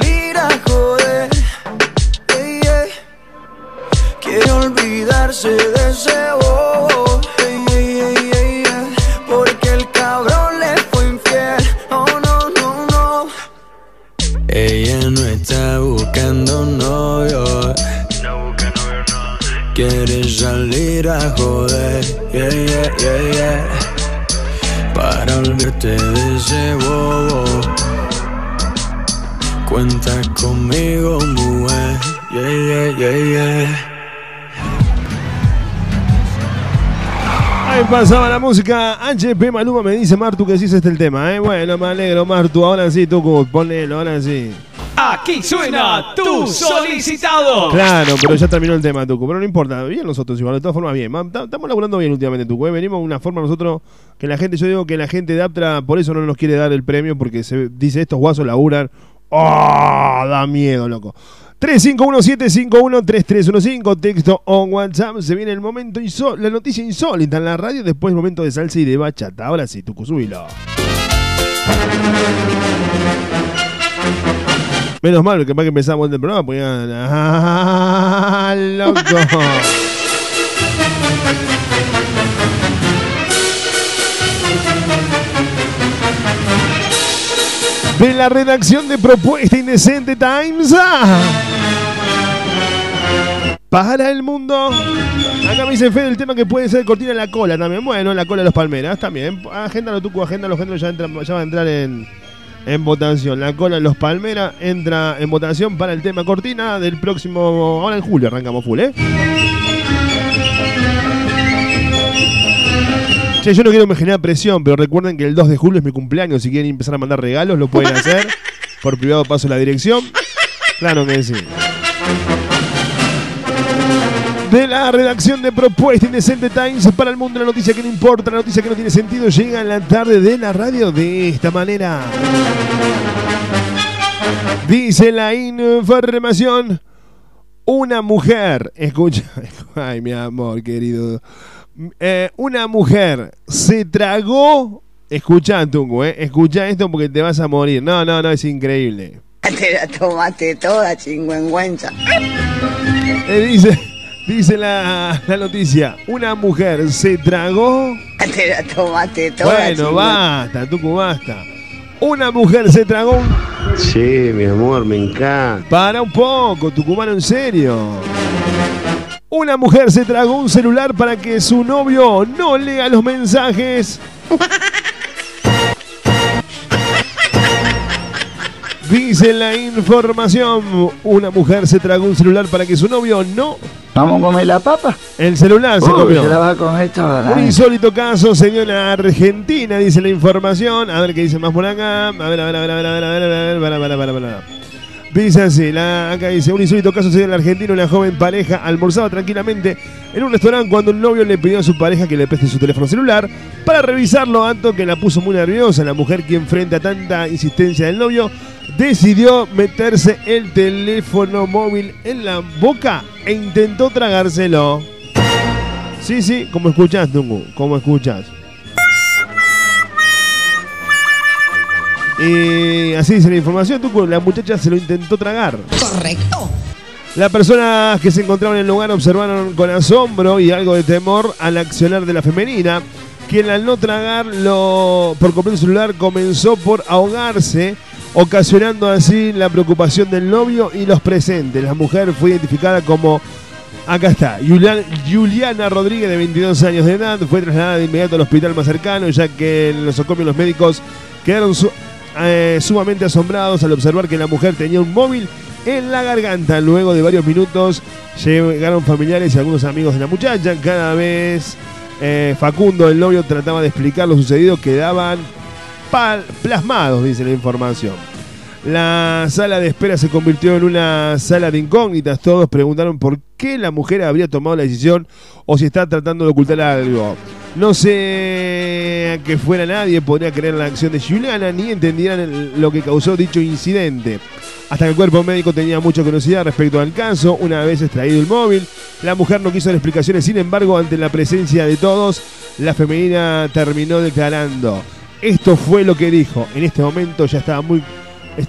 ese bobo, yeah, yeah, yeah, yeah. Porque el cabrón le fue infiel, oh no, no, no. Ella no está buscando novio. Quiere salir a joder, yeah, yeah, yeah, yeah. Para olvidarte de ese bobo. Cuenta conmigo, mujer, yeah, yeah, yeah, yeah. Ahí pasaba la música HP Maluma, me dice Martu que sí es este el tema, ¿eh? Bueno, me alegro, Martu. Ahora sí, Tucu, ponelo, ahora sí. Aquí suena tu solicitado. Claro, pero ya terminó el tema, Tucu. Pero no importa, bien nosotros igual, de todas formas bien. Estamos laburando bien últimamente, Tucu. ¿eh? Venimos de una forma nosotros que la gente, yo digo que la gente de Aptra por eso no nos quiere dar el premio, porque se dice estos guasos laburan. ¡Oh! Da miedo, loco. 351-751-3315, texto o WhatsApp. Se viene el momento la noticia insólita en la radio, después el momento de salsa y de bachata. Ahora sí, Tucu, subilo. Menos mal, que capaz que empezamos el programa, ya- ¡Ah, loco! De la redacción de Propuesta Indecente Times. ah. Para el mundo. Acá me dice Fede el tema que puede ser cortina la cola también. Bueno, la cola de los palmeras también. Agéndalo tú, agéndalo, agéndalo, ya, entra- ya va a entrar en, en votación. La cola de los palmeras entra en votación para el tema cortina del próximo. Ahora en julio arrancamos full, ¿eh? Che, yo no quiero me generar presión, pero recuerden que el 2 de julio es mi cumpleaños. Si quieren empezar a mandar regalos, lo pueden hacer. Por privado paso la dirección. Claro que sí. De la redacción de Propuesta Indecente Times para el mundo, la noticia que no importa, la noticia que no tiene sentido, llega en la tarde de la radio de esta manera. Dice la información. Una mujer, escucha, ay mi amor querido, Eh, una mujer se tragó, escucha Tungu, eh, escucha esto porque te vas a morir, no, no, no, es increíble. Te la tomaste toda, chingüengüenza. Eh, dice, dice la, la noticia, una mujer se tragó, Te la tomaste toda, bueno, chingüen- basta, Tucu, basta. Una mujer se tragó un... Sí, mi amor, me encanta. Para un poco, Tucumano, en serio. Una mujer se tragó un celular para que su novio no lea los mensajes. Dice la información, una mujer se tragó un celular para que su novio no... ¿Vamos a comer la papa? El celular se Uy, comió. se la va a comer toda. Un ¿eh? insólito caso se dio en Argentina, dice la información. A ver qué dice más por acá. A ver, a ver, a ver, a ver, a ver, a ver, a ver, para, para, para, para. Dice así, la, acá dice, un insólito caso se dio en la Argentina, una joven pareja almorzaba tranquilamente en un restaurante cuando un novio le pidió a su pareja que le preste su teléfono celular para revisarlo, tanto que la puso muy nerviosa. La mujer, quien frente a tanta insistencia del novio, decidió meterse el teléfono móvil en la boca e intentó tragárselo. Sí, sí, como escuchás, Tungu, como escuchás. Y así dice la información, Tungu, la muchacha se lo intentó tragar. Correcto. Las personas que se encontraban en el lugar observaron con asombro y algo de temor al accionar de la femenina, quien al no tragarlo por completo el celular comenzó por ahogarse, ocasionando así la preocupación del novio y los presentes. La mujer fue identificada como Acá está, Julian- Juliana Rodríguez, de 22 años de edad, fue trasladada de inmediato al hospital más cercano, ya que en los socomios los médicos quedaron su- eh, sumamente asombrados al observar que la mujer tenía un móvil en la garganta. Luego de varios minutos llegaron familiares y algunos amigos de la muchacha. Cada vez eh, Facundo, el novio, trataba de explicar lo sucedido, quedaban plasmados, dice la información. La sala de espera se convirtió en una sala de incógnitas. Todos preguntaron por qué la mujer habría tomado la decisión o si está tratando de ocultar algo. No sé que fuera nadie podría creer la acción de Juliana ni entendieran lo que causó dicho incidente. Hasta que el cuerpo médico tenía mucha curiosidad respecto al caso. Una vez extraído el móvil, la mujer no quiso dar explicaciones. Sin embargo, ante la presencia de todos, la femenina terminó declarando. Esto fue lo que dijo. En este momento ya estaba muy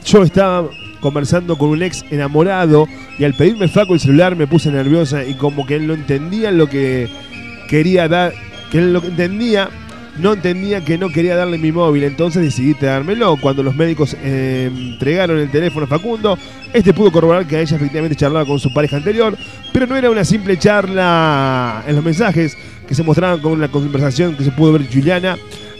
yo estaba conversando con un ex enamorado y al pedirme Facu el celular me puse nerviosa y como que él no entendía lo que quería dar, que lo que entendía, no entendía que no quería darle mi móvil, entonces decidí dármelo. Cuando los médicos eh, entregaron el teléfono a Facundo, este pudo corroborar que ella efectivamente charlaba con su pareja anterior, pero no era una simple charla en los mensajes que se mostraban con una conversación que se pudo ver Juliana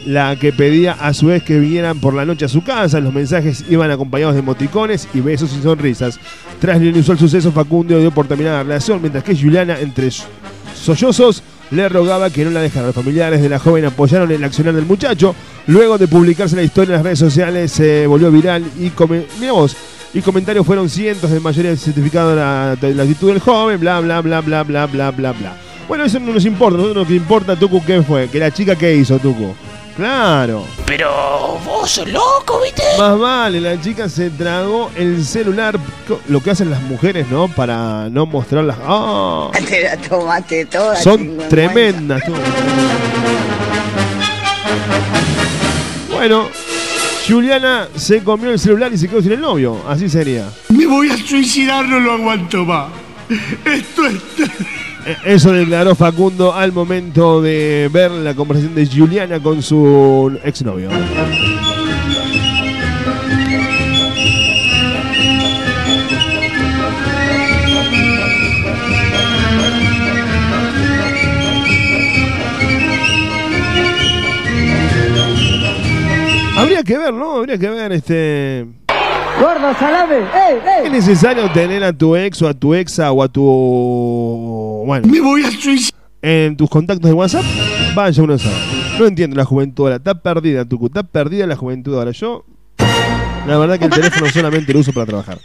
la que pedía a su vez que vinieran por la noche a su casa. Los mensajes iban acompañados de emoticones y besos y sonrisas. Tras el inusual suceso, Facundo dio por terminada la relación, mientras que Juliana, entre so- sollozos, le rogaba que no la dejara. Los familiares de la joven apoyaron el accionar del muchacho. Luego de publicarse la historia en las redes sociales, se volvió viral y come... Y comentarios fueron cientos de mayoría certificado de la, de la actitud del joven, bla, bla, bla, bla, bla, bla, bla, bla. Bueno, eso no nos importa. Nosotros lo que importa, Tucu, ¿qué fue? Que la chica, ¿qué hizo, Tucu? Claro. Pero vos sos loco, ¿viste? Más vale, la chica se tragó el celular, lo que hacen las mujeres, ¿no? Para no mostrar las... ¡Ah! Te la tomaste toda. Son tremendas. Bueno, Juliana se comió el celular y se quedó sin el novio. Así sería. Me voy a suicidar, no lo aguanto más. Esto es... E- Eso declaró Facundo al momento de ver la conversación de Juliana con su exnovio. Habría que ver, ¿no? Habría que ver este. Gordo, salame. ¡Ey, ey! ¿Es necesario tener a tu ex o a tu exa o a tu. Bueno. Me voy a suicidar. En tus contactos de WhatsApp, vaya uno a saber. No entiendo la juventud ahora. Está perdida, Tucu. Está perdida la juventud ahora. Yo. La verdad que el teléfono solamente lo uso para trabajar.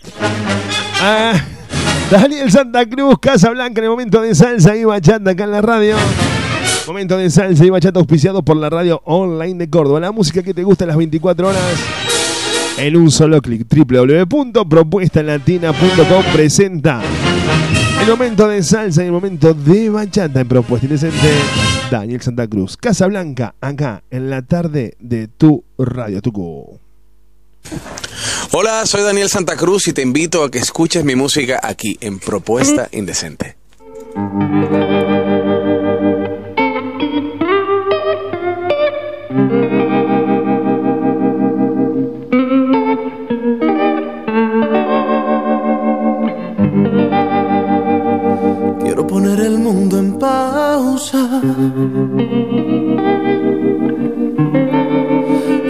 Ah, Daniel Santa Cruz, Casa Blanca, en el momento de salsa y bachata acá en la radio. Momento de salsa y bachata auspiciado por la radio online de Córdoba. La música que te gusta a las 24 horas en un solo clic. www.propuestalatina.com presenta el momento de salsa y el momento de bachata en Propuesta Indecente. Daniel Santa Cruz, Casa Blanca, acá en la tarde de tu radio Tucu. Hola, soy Daniel Santa Cruz y te invito a que escuches mi música aquí en Propuesta Indecente.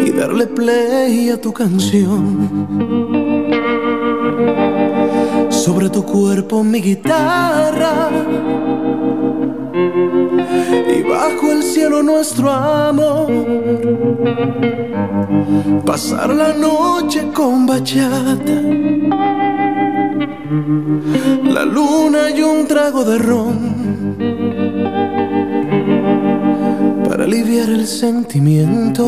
Y darle play a tu canción. Sobre tu cuerpo mi guitarra y bajo el cielo nuestro amor. Pasar la noche con bachata la luna y un trago de ron aliviar el sentimiento.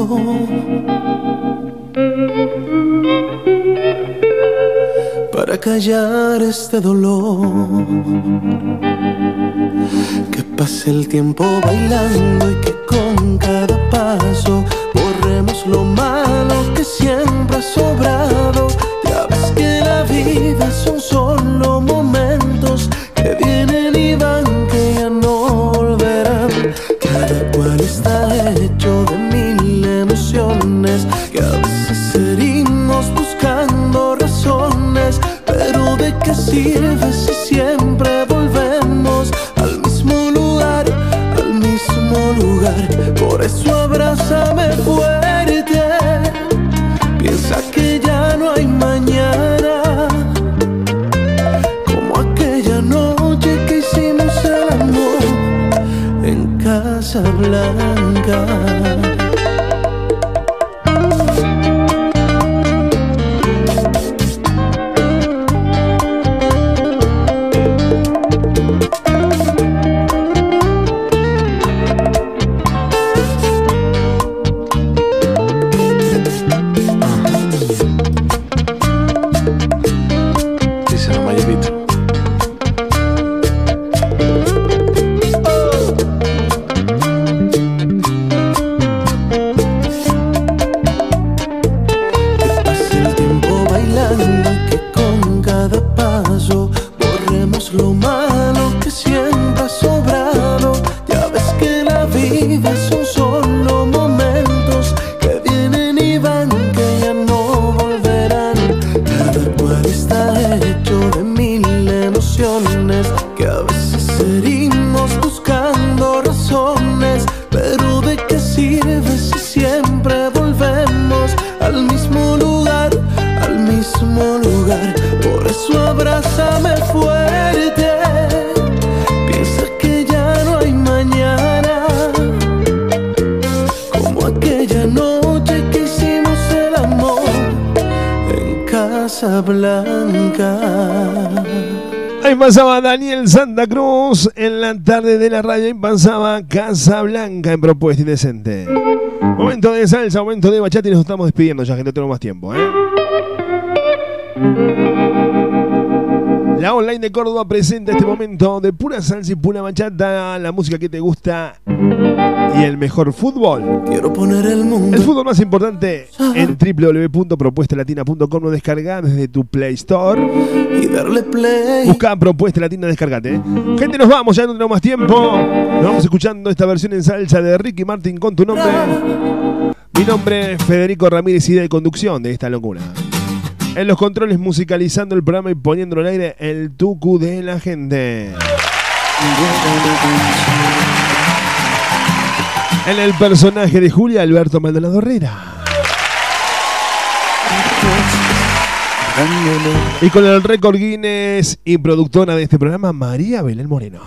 Para callar este dolor. Que pase el tiempo bailando y que con cada paso borremos lo malo que siempre David. Santa Cruz en la tarde de la radio. Pasaba Casa Blanca en Propuesta Indecente. Momento de salsa, momento de bachata y nos estamos despidiendo ya no tenemos más tiempo. ¿eh? La online de Córdoba presenta este momento de pura salsa y pura bachata, la música que te gusta y el mejor fútbol. Quiero poner el mundo. El fútbol más importante en www.propuestalatina.com lo descargas desde tu Play Store. Y darle play. Busca Propuesta Latina, descargate. ¿eh? Gente, nos vamos, ya no tenemos más tiempo. Nos vamos escuchando esta versión en salsa de Ricky Martin con tu nombre. Mi nombre es Federico Ramírez y de conducción de esta locura. En los controles musicalizando el programa y poniéndolo al aire el tucu de la gente. En el personaje de Julia Alberto Maldonado Herrera. Y con el récord Guinness y productora de este programa, María Belén Moreno.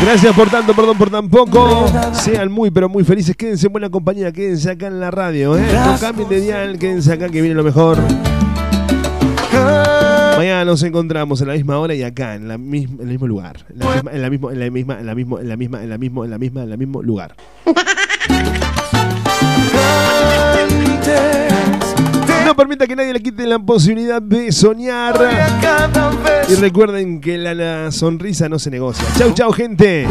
Gracias por tanto, perdón por tan poco. Sean muy, pero muy felices. Quédense en buena compañía, quédense acá en la radio. ¿eh? No cambien de dial, quédense acá que viene lo mejor. Mañana nos encontramos en la misma hora y acá, en, la misma, en el mismo lugar. En la misma, en la misma, en la misma, en la misma, en la misma, en la misma, en la misma, en la mismo lugar. No permita que nadie le quite la posibilidad de soñar. Y recuerden que la, la sonrisa no se negocia. Chau, chau, gente.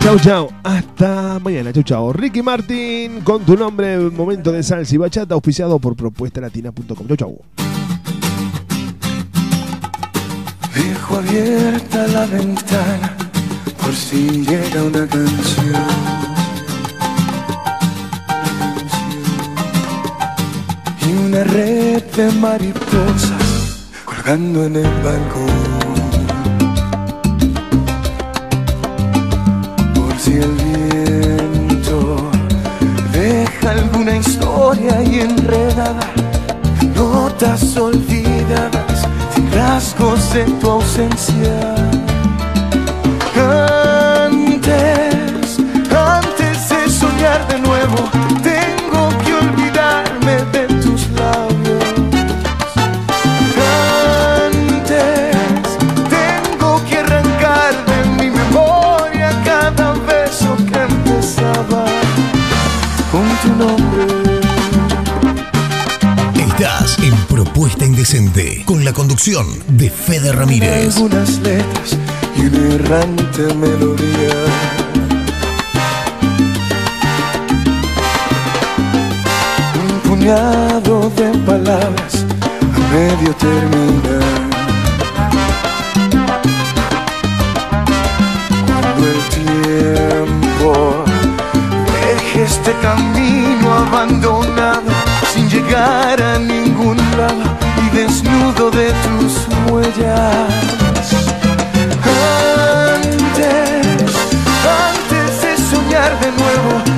Chau, chau. Hasta mañana. Chau, chau. Ricky Martin, con tu nombre, momento de salsa y bachata, auspiciado por propuestalatina.com. Chau, chau. Dejo abierta la ventana por si llega una canción. Y una red de mariposas colgando en el balcón. Por si el viento deja alguna historia y enredada, notas olvidadas rasgos de tu ausencia. Indecente con la conducción de Fede Ramírez. Algunas letras y una errante melodía. Un puñado de palabras a medio terminar. Cuando el tiempo deje este camino abandonado llegar a ningún lado y desnudo de tus huellas. Antes, antes de soñar de nuevo,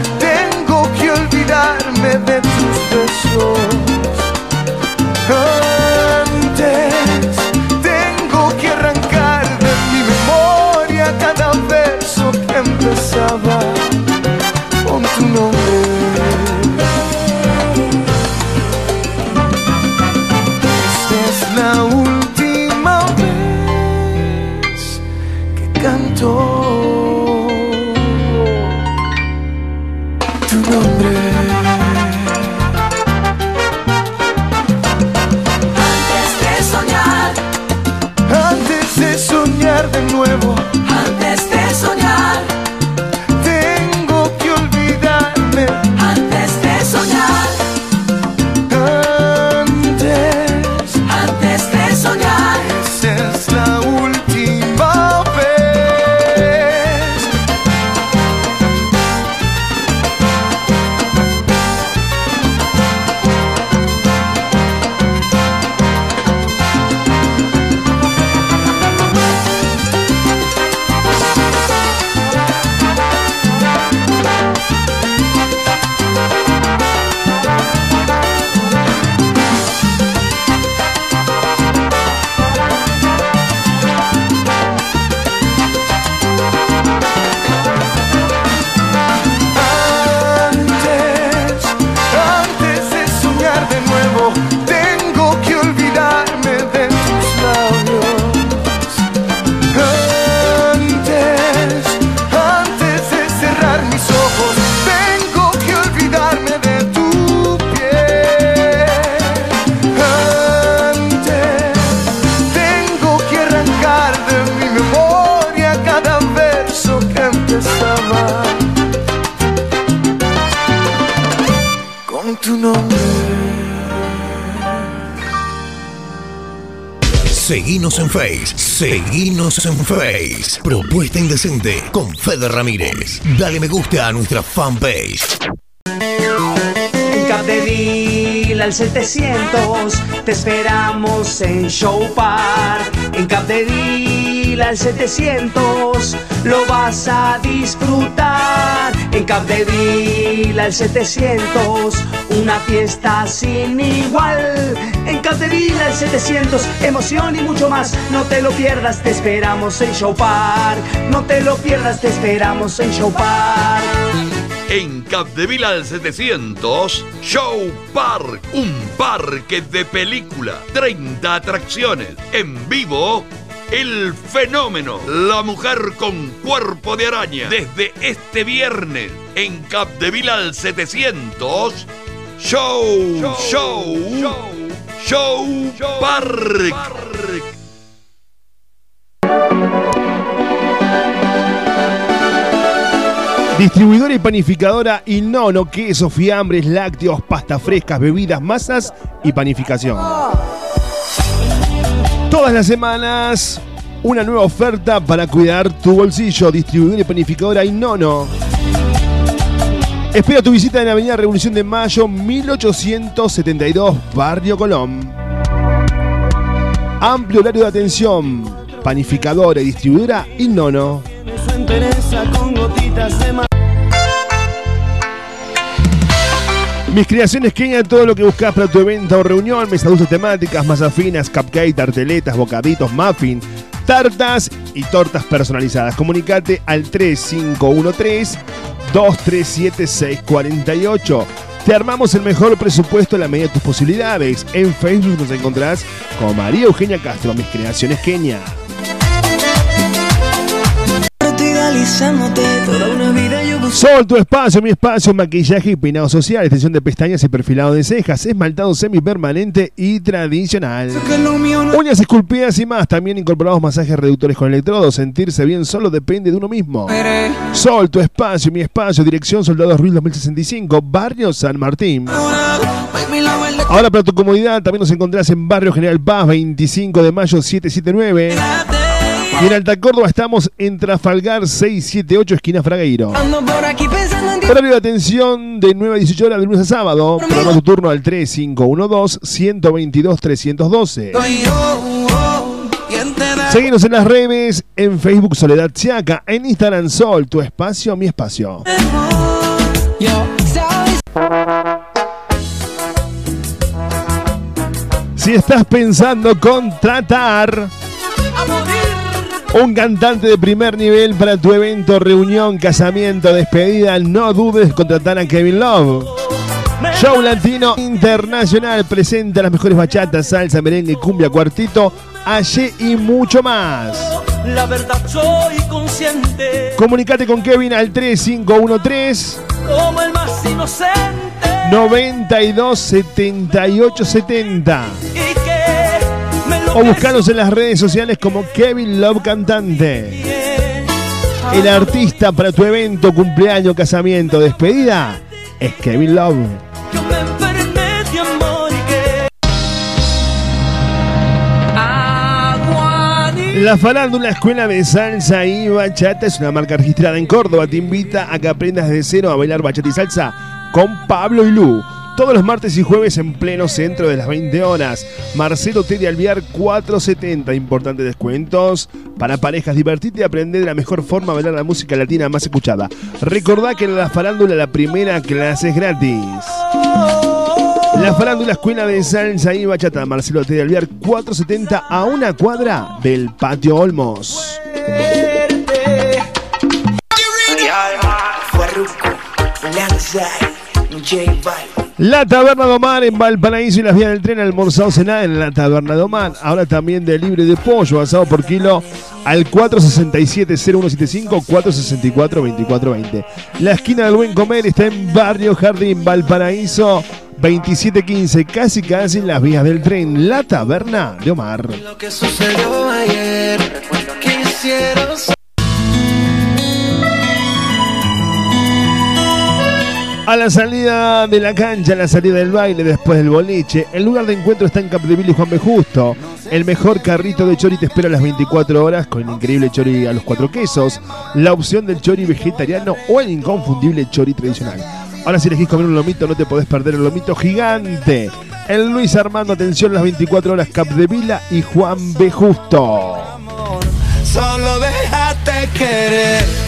en Face. Propuesta Indecente con Fede Ramírez. Dale me gusta a nuestra fanpage. En al 700 te esperamos en Show Park. En Capdeville al 700 lo vas a disfrutar. En Capdeville al 700 una fiesta sin igual. En Capdeville al 700 emoción y mucho más. No te lo pierdas, te esperamos en Show Park. No te lo pierdas, te esperamos en Show Park. En Capdeville al 700, Show Park, un parque de película, 30 atracciones, en vivo, el fenómeno, la mujer con cuerpo de araña, desde este viernes, en Capdeville al 700, Show, Show, Show, Park. Distribuidora y panificadora Inono, queso, fiambres, lácteos, pastas frescas, bebidas, masas y panificación. Todas las semanas, una nueva oferta para cuidar tu bolsillo. Distribuidora y panificadora Inono. Espera tu visita en la Avenida Revolución de Mayo, 1872, Barrio Colón. Amplio horario de atención. Panificadora y distribuidora Inono. Su Mis creaciones Kenia, todo lo que buscas para tu evento o reunión, mesas dulces temáticas, masas finas, cupcake, tarteletas, bocaditos, muffin, tartas y tortas personalizadas. Comunicate al 3513-237648. Te armamos el mejor presupuesto a la medida de tus posibilidades. En Facebook nos encontrás como María Eugenia Castro, Mis Creaciones Kenia. Estoy idealizándote toda una vida yo busco. Sol, tu espacio, mi espacio, maquillaje y peinado social, extensión de pestañas y perfilado de cejas, esmaltado semipermanente y tradicional. Uñas esculpidas y más, también incorporamos masajes reductores con electrodos. Sentirse bien solo depende de uno mismo. Sol, tu espacio, mi espacio, dirección Soldados Ruiz 2065, Barrio San Martín. Ahora para tu comodidad también nos encontrás en Barrio General Paz 25 de mayo 779. Y en Alta Córdoba estamos en Trafalgar 678 esquina Fragueiro. Horario de atención de 9 a 18 horas de lunes a sábado. Programa tu turno al 3512-122-312. Soy yo, oh, y entera. Seguinos en las redes, en Facebook Soledad Chiaca, en Instagram Sol, tu espacio, mi espacio. Si estás pensando contratar un cantante de primer nivel para tu evento, reunión, casamiento, despedida, no dudes contratar a Kevin Love. Show Latino Internacional presenta las mejores bachatas, salsa, merengue, cumbia, cuartito, allí y mucho más. La verdad soy consciente. Comunicate con Kevin al 3513 Como el más inocente. 92 78 70 Y o buscanos en las redes sociales como Kevin Love Cantante. El artista para tu evento, cumpleaños, casamiento, despedida es Kevin Love. La Farándula Escuela de Salsa y Bachata es una marca registrada en Córdoba. Te invita a que aprendas de cero a bailar bachata y salsa con Pablo y Lu. Todos los martes y jueves en pleno centro de las 20 horas. Marcelo T. de Alviar 470. Importantes descuentos para parejas. Divertirte y aprender de la mejor forma a bailar la música latina más escuchada. Recordá que en la farándula la primera clase es gratis. La farándula Escuela de Salsa y Bachata. Marcelo T. de Alviar 470 a una cuadra del Patio Olmos. La Taberna de Omar en Valparaíso y las vías del tren almorzado cenar en la Taberna de Omar. Ahora también de libre de pollo asado por kilo al 467-0175, 464-2420. La esquina del buen comer está en Barrio Jardín, Valparaíso 2715, casi casi en las vías del tren. La Taberna de Omar. Lo que sucedió ayer. A la salida de la cancha, a la salida del baile, después del boliche, el lugar de encuentro está en Capdeville y Juan B. Justo. El mejor carrito de chori te espera a las 24 horas con el increíble chori a los cuatro quesos, la opción del chori vegetariano o el inconfundible chori tradicional. Ahora si elegís comer un lomito no te podés perder el lomito gigante. El Luis Armando, atención, las 24 horas Capdevila y Juan B. Justo. Solo déjate querer.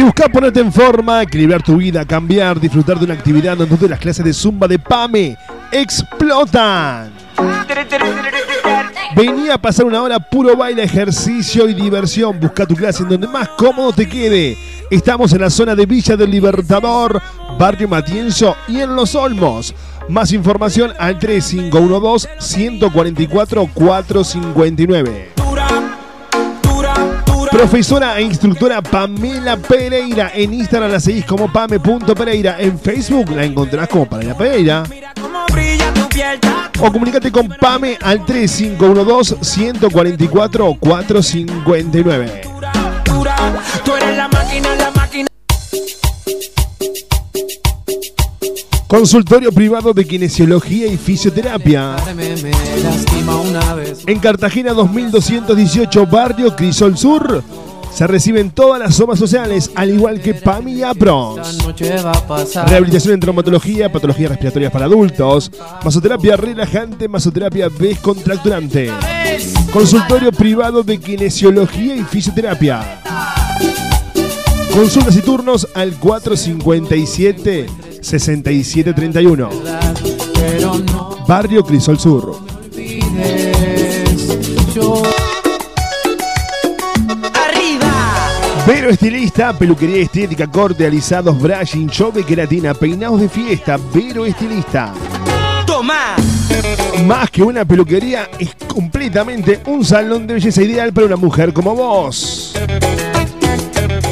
Si buscas ponerte en forma, equilibrar tu vida, cambiar, disfrutar de una actividad donde las clases de Zumba de PAME explotan. Vení a pasar una hora puro baile, ejercicio y diversión. Busca tu clase en donde más cómodo te quede. Estamos en la zona de Villa del Libertador, Barrio Matienzo y en Los Olmos. Más información al 3512-144-459. Profesora e instructora Pamela Pereira. En Instagram la seguís como pame.pereira. En Facebook la encontrás como Pamela Pereira. O comunícate con Pame al 3512 144 459. Consultorio privado de kinesiología y fisioterapia. En Cartagena 2218, barrio Crisol Sur. Se reciben todas las somas sociales, al igual que PAMI y. Rehabilitación en traumatología, patologías respiratorias para adultos, masoterapia relajante, masoterapia descontracturante. Consultorio privado de kinesiología y fisioterapia. Consultas y turnos al 457 6731. Barrio Crisol Sur. Vero Estilista, peluquería estética, corte, alisados, brushing, show de queratina, peinados de fiesta. Vero Estilista. Toma. Más que una peluquería, es completamente un salón de belleza ideal para una mujer como vos.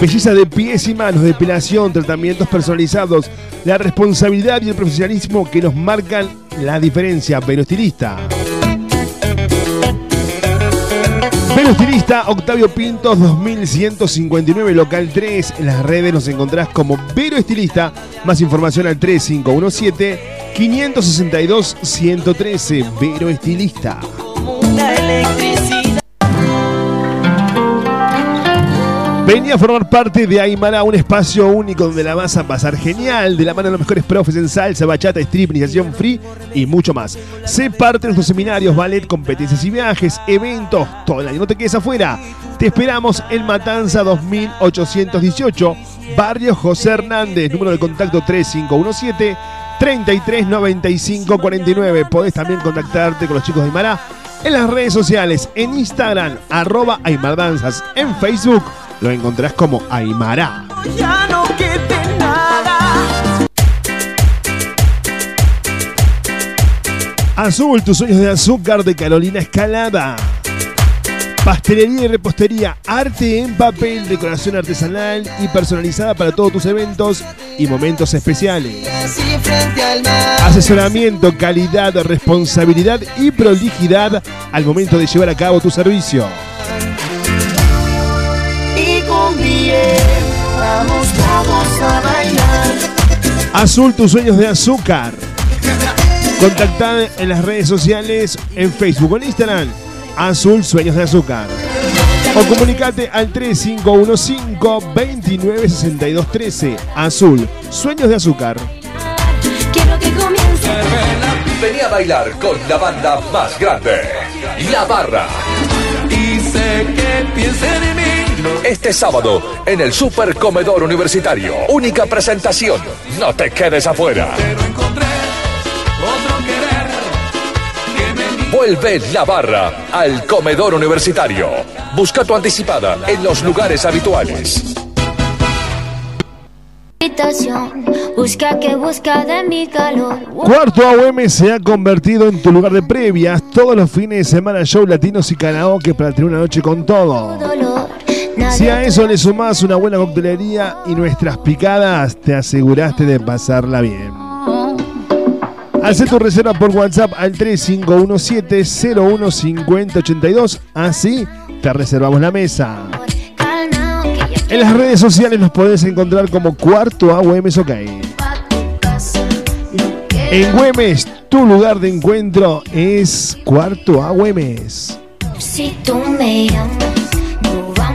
Belleza de pies y manos, depilación, tratamientos personalizados, la responsabilidad y el profesionalismo que nos marcan la diferencia. Vero Estilista. Vero Estilista, Octavio Pintos 2159, local 3. En las redes nos encontrás como Vero Estilista. Más información al 3517 562 113. Vero Estilista. Una Venía a formar parte de Aymara, un espacio único donde la vas a pasar genial, de la mano de los mejores profes en salsa, bachata, strip, iniciación free y mucho más. Sé parte de nuestros seminarios, ballet, competencias y viajes, eventos, todo el año. No te quedes afuera. Te esperamos en Matanza 2818, Barrio José Hernández, número de contacto 3517 339549. Podés también contactarte con los chicos de Aymara en las redes sociales, en Instagram, arroba Aymardanzas, en Facebook lo encontrás como Aymara. Ya no quede nada. Azul, tus sueños de azúcar de Carolina Escalada. Pastelería y repostería, arte en papel, decoración artesanal y personalizada para todos tus eventos y momentos especiales. Asesoramiento, calidad, responsabilidad y prolijidad al momento de llevar a cabo tu servicio. Vamos, vamos a bailar. Azul, tus sueños de azúcar. Contactad en las redes sociales, en Facebook o en Instagram. Azul Sueños de Azúcar. O comunicate al 3515-296213. Azul Sueños de Azúcar. Quiero que comience. Vení a bailar con la banda más grande, La Barra. Y sé que piensen en mí. Este sábado en el Super Comedor Universitario. Única presentación. No te quedes afuera. Otro querer. Vuelve La Barra al Comedor Universitario. Busca tu anticipada en los lugares habituales. Habitación, Busca que busca de mi calor. Cuarto AUM se ha convertido en tu lugar de previas. Todos los fines de semana show latinos y karaoke para tener una noche con todo. Dolor. Si a eso le sumás una buena coctelería y nuestras picadas, te aseguraste de pasarla bien. Hace tu reserva por WhatsApp al 3517-015082. Así te reservamos la mesa. En las redes sociales nos podés encontrar como Cuarto A Güemes OK. En Güemes, tu lugar de encuentro es Cuarto A. Si tú me llamas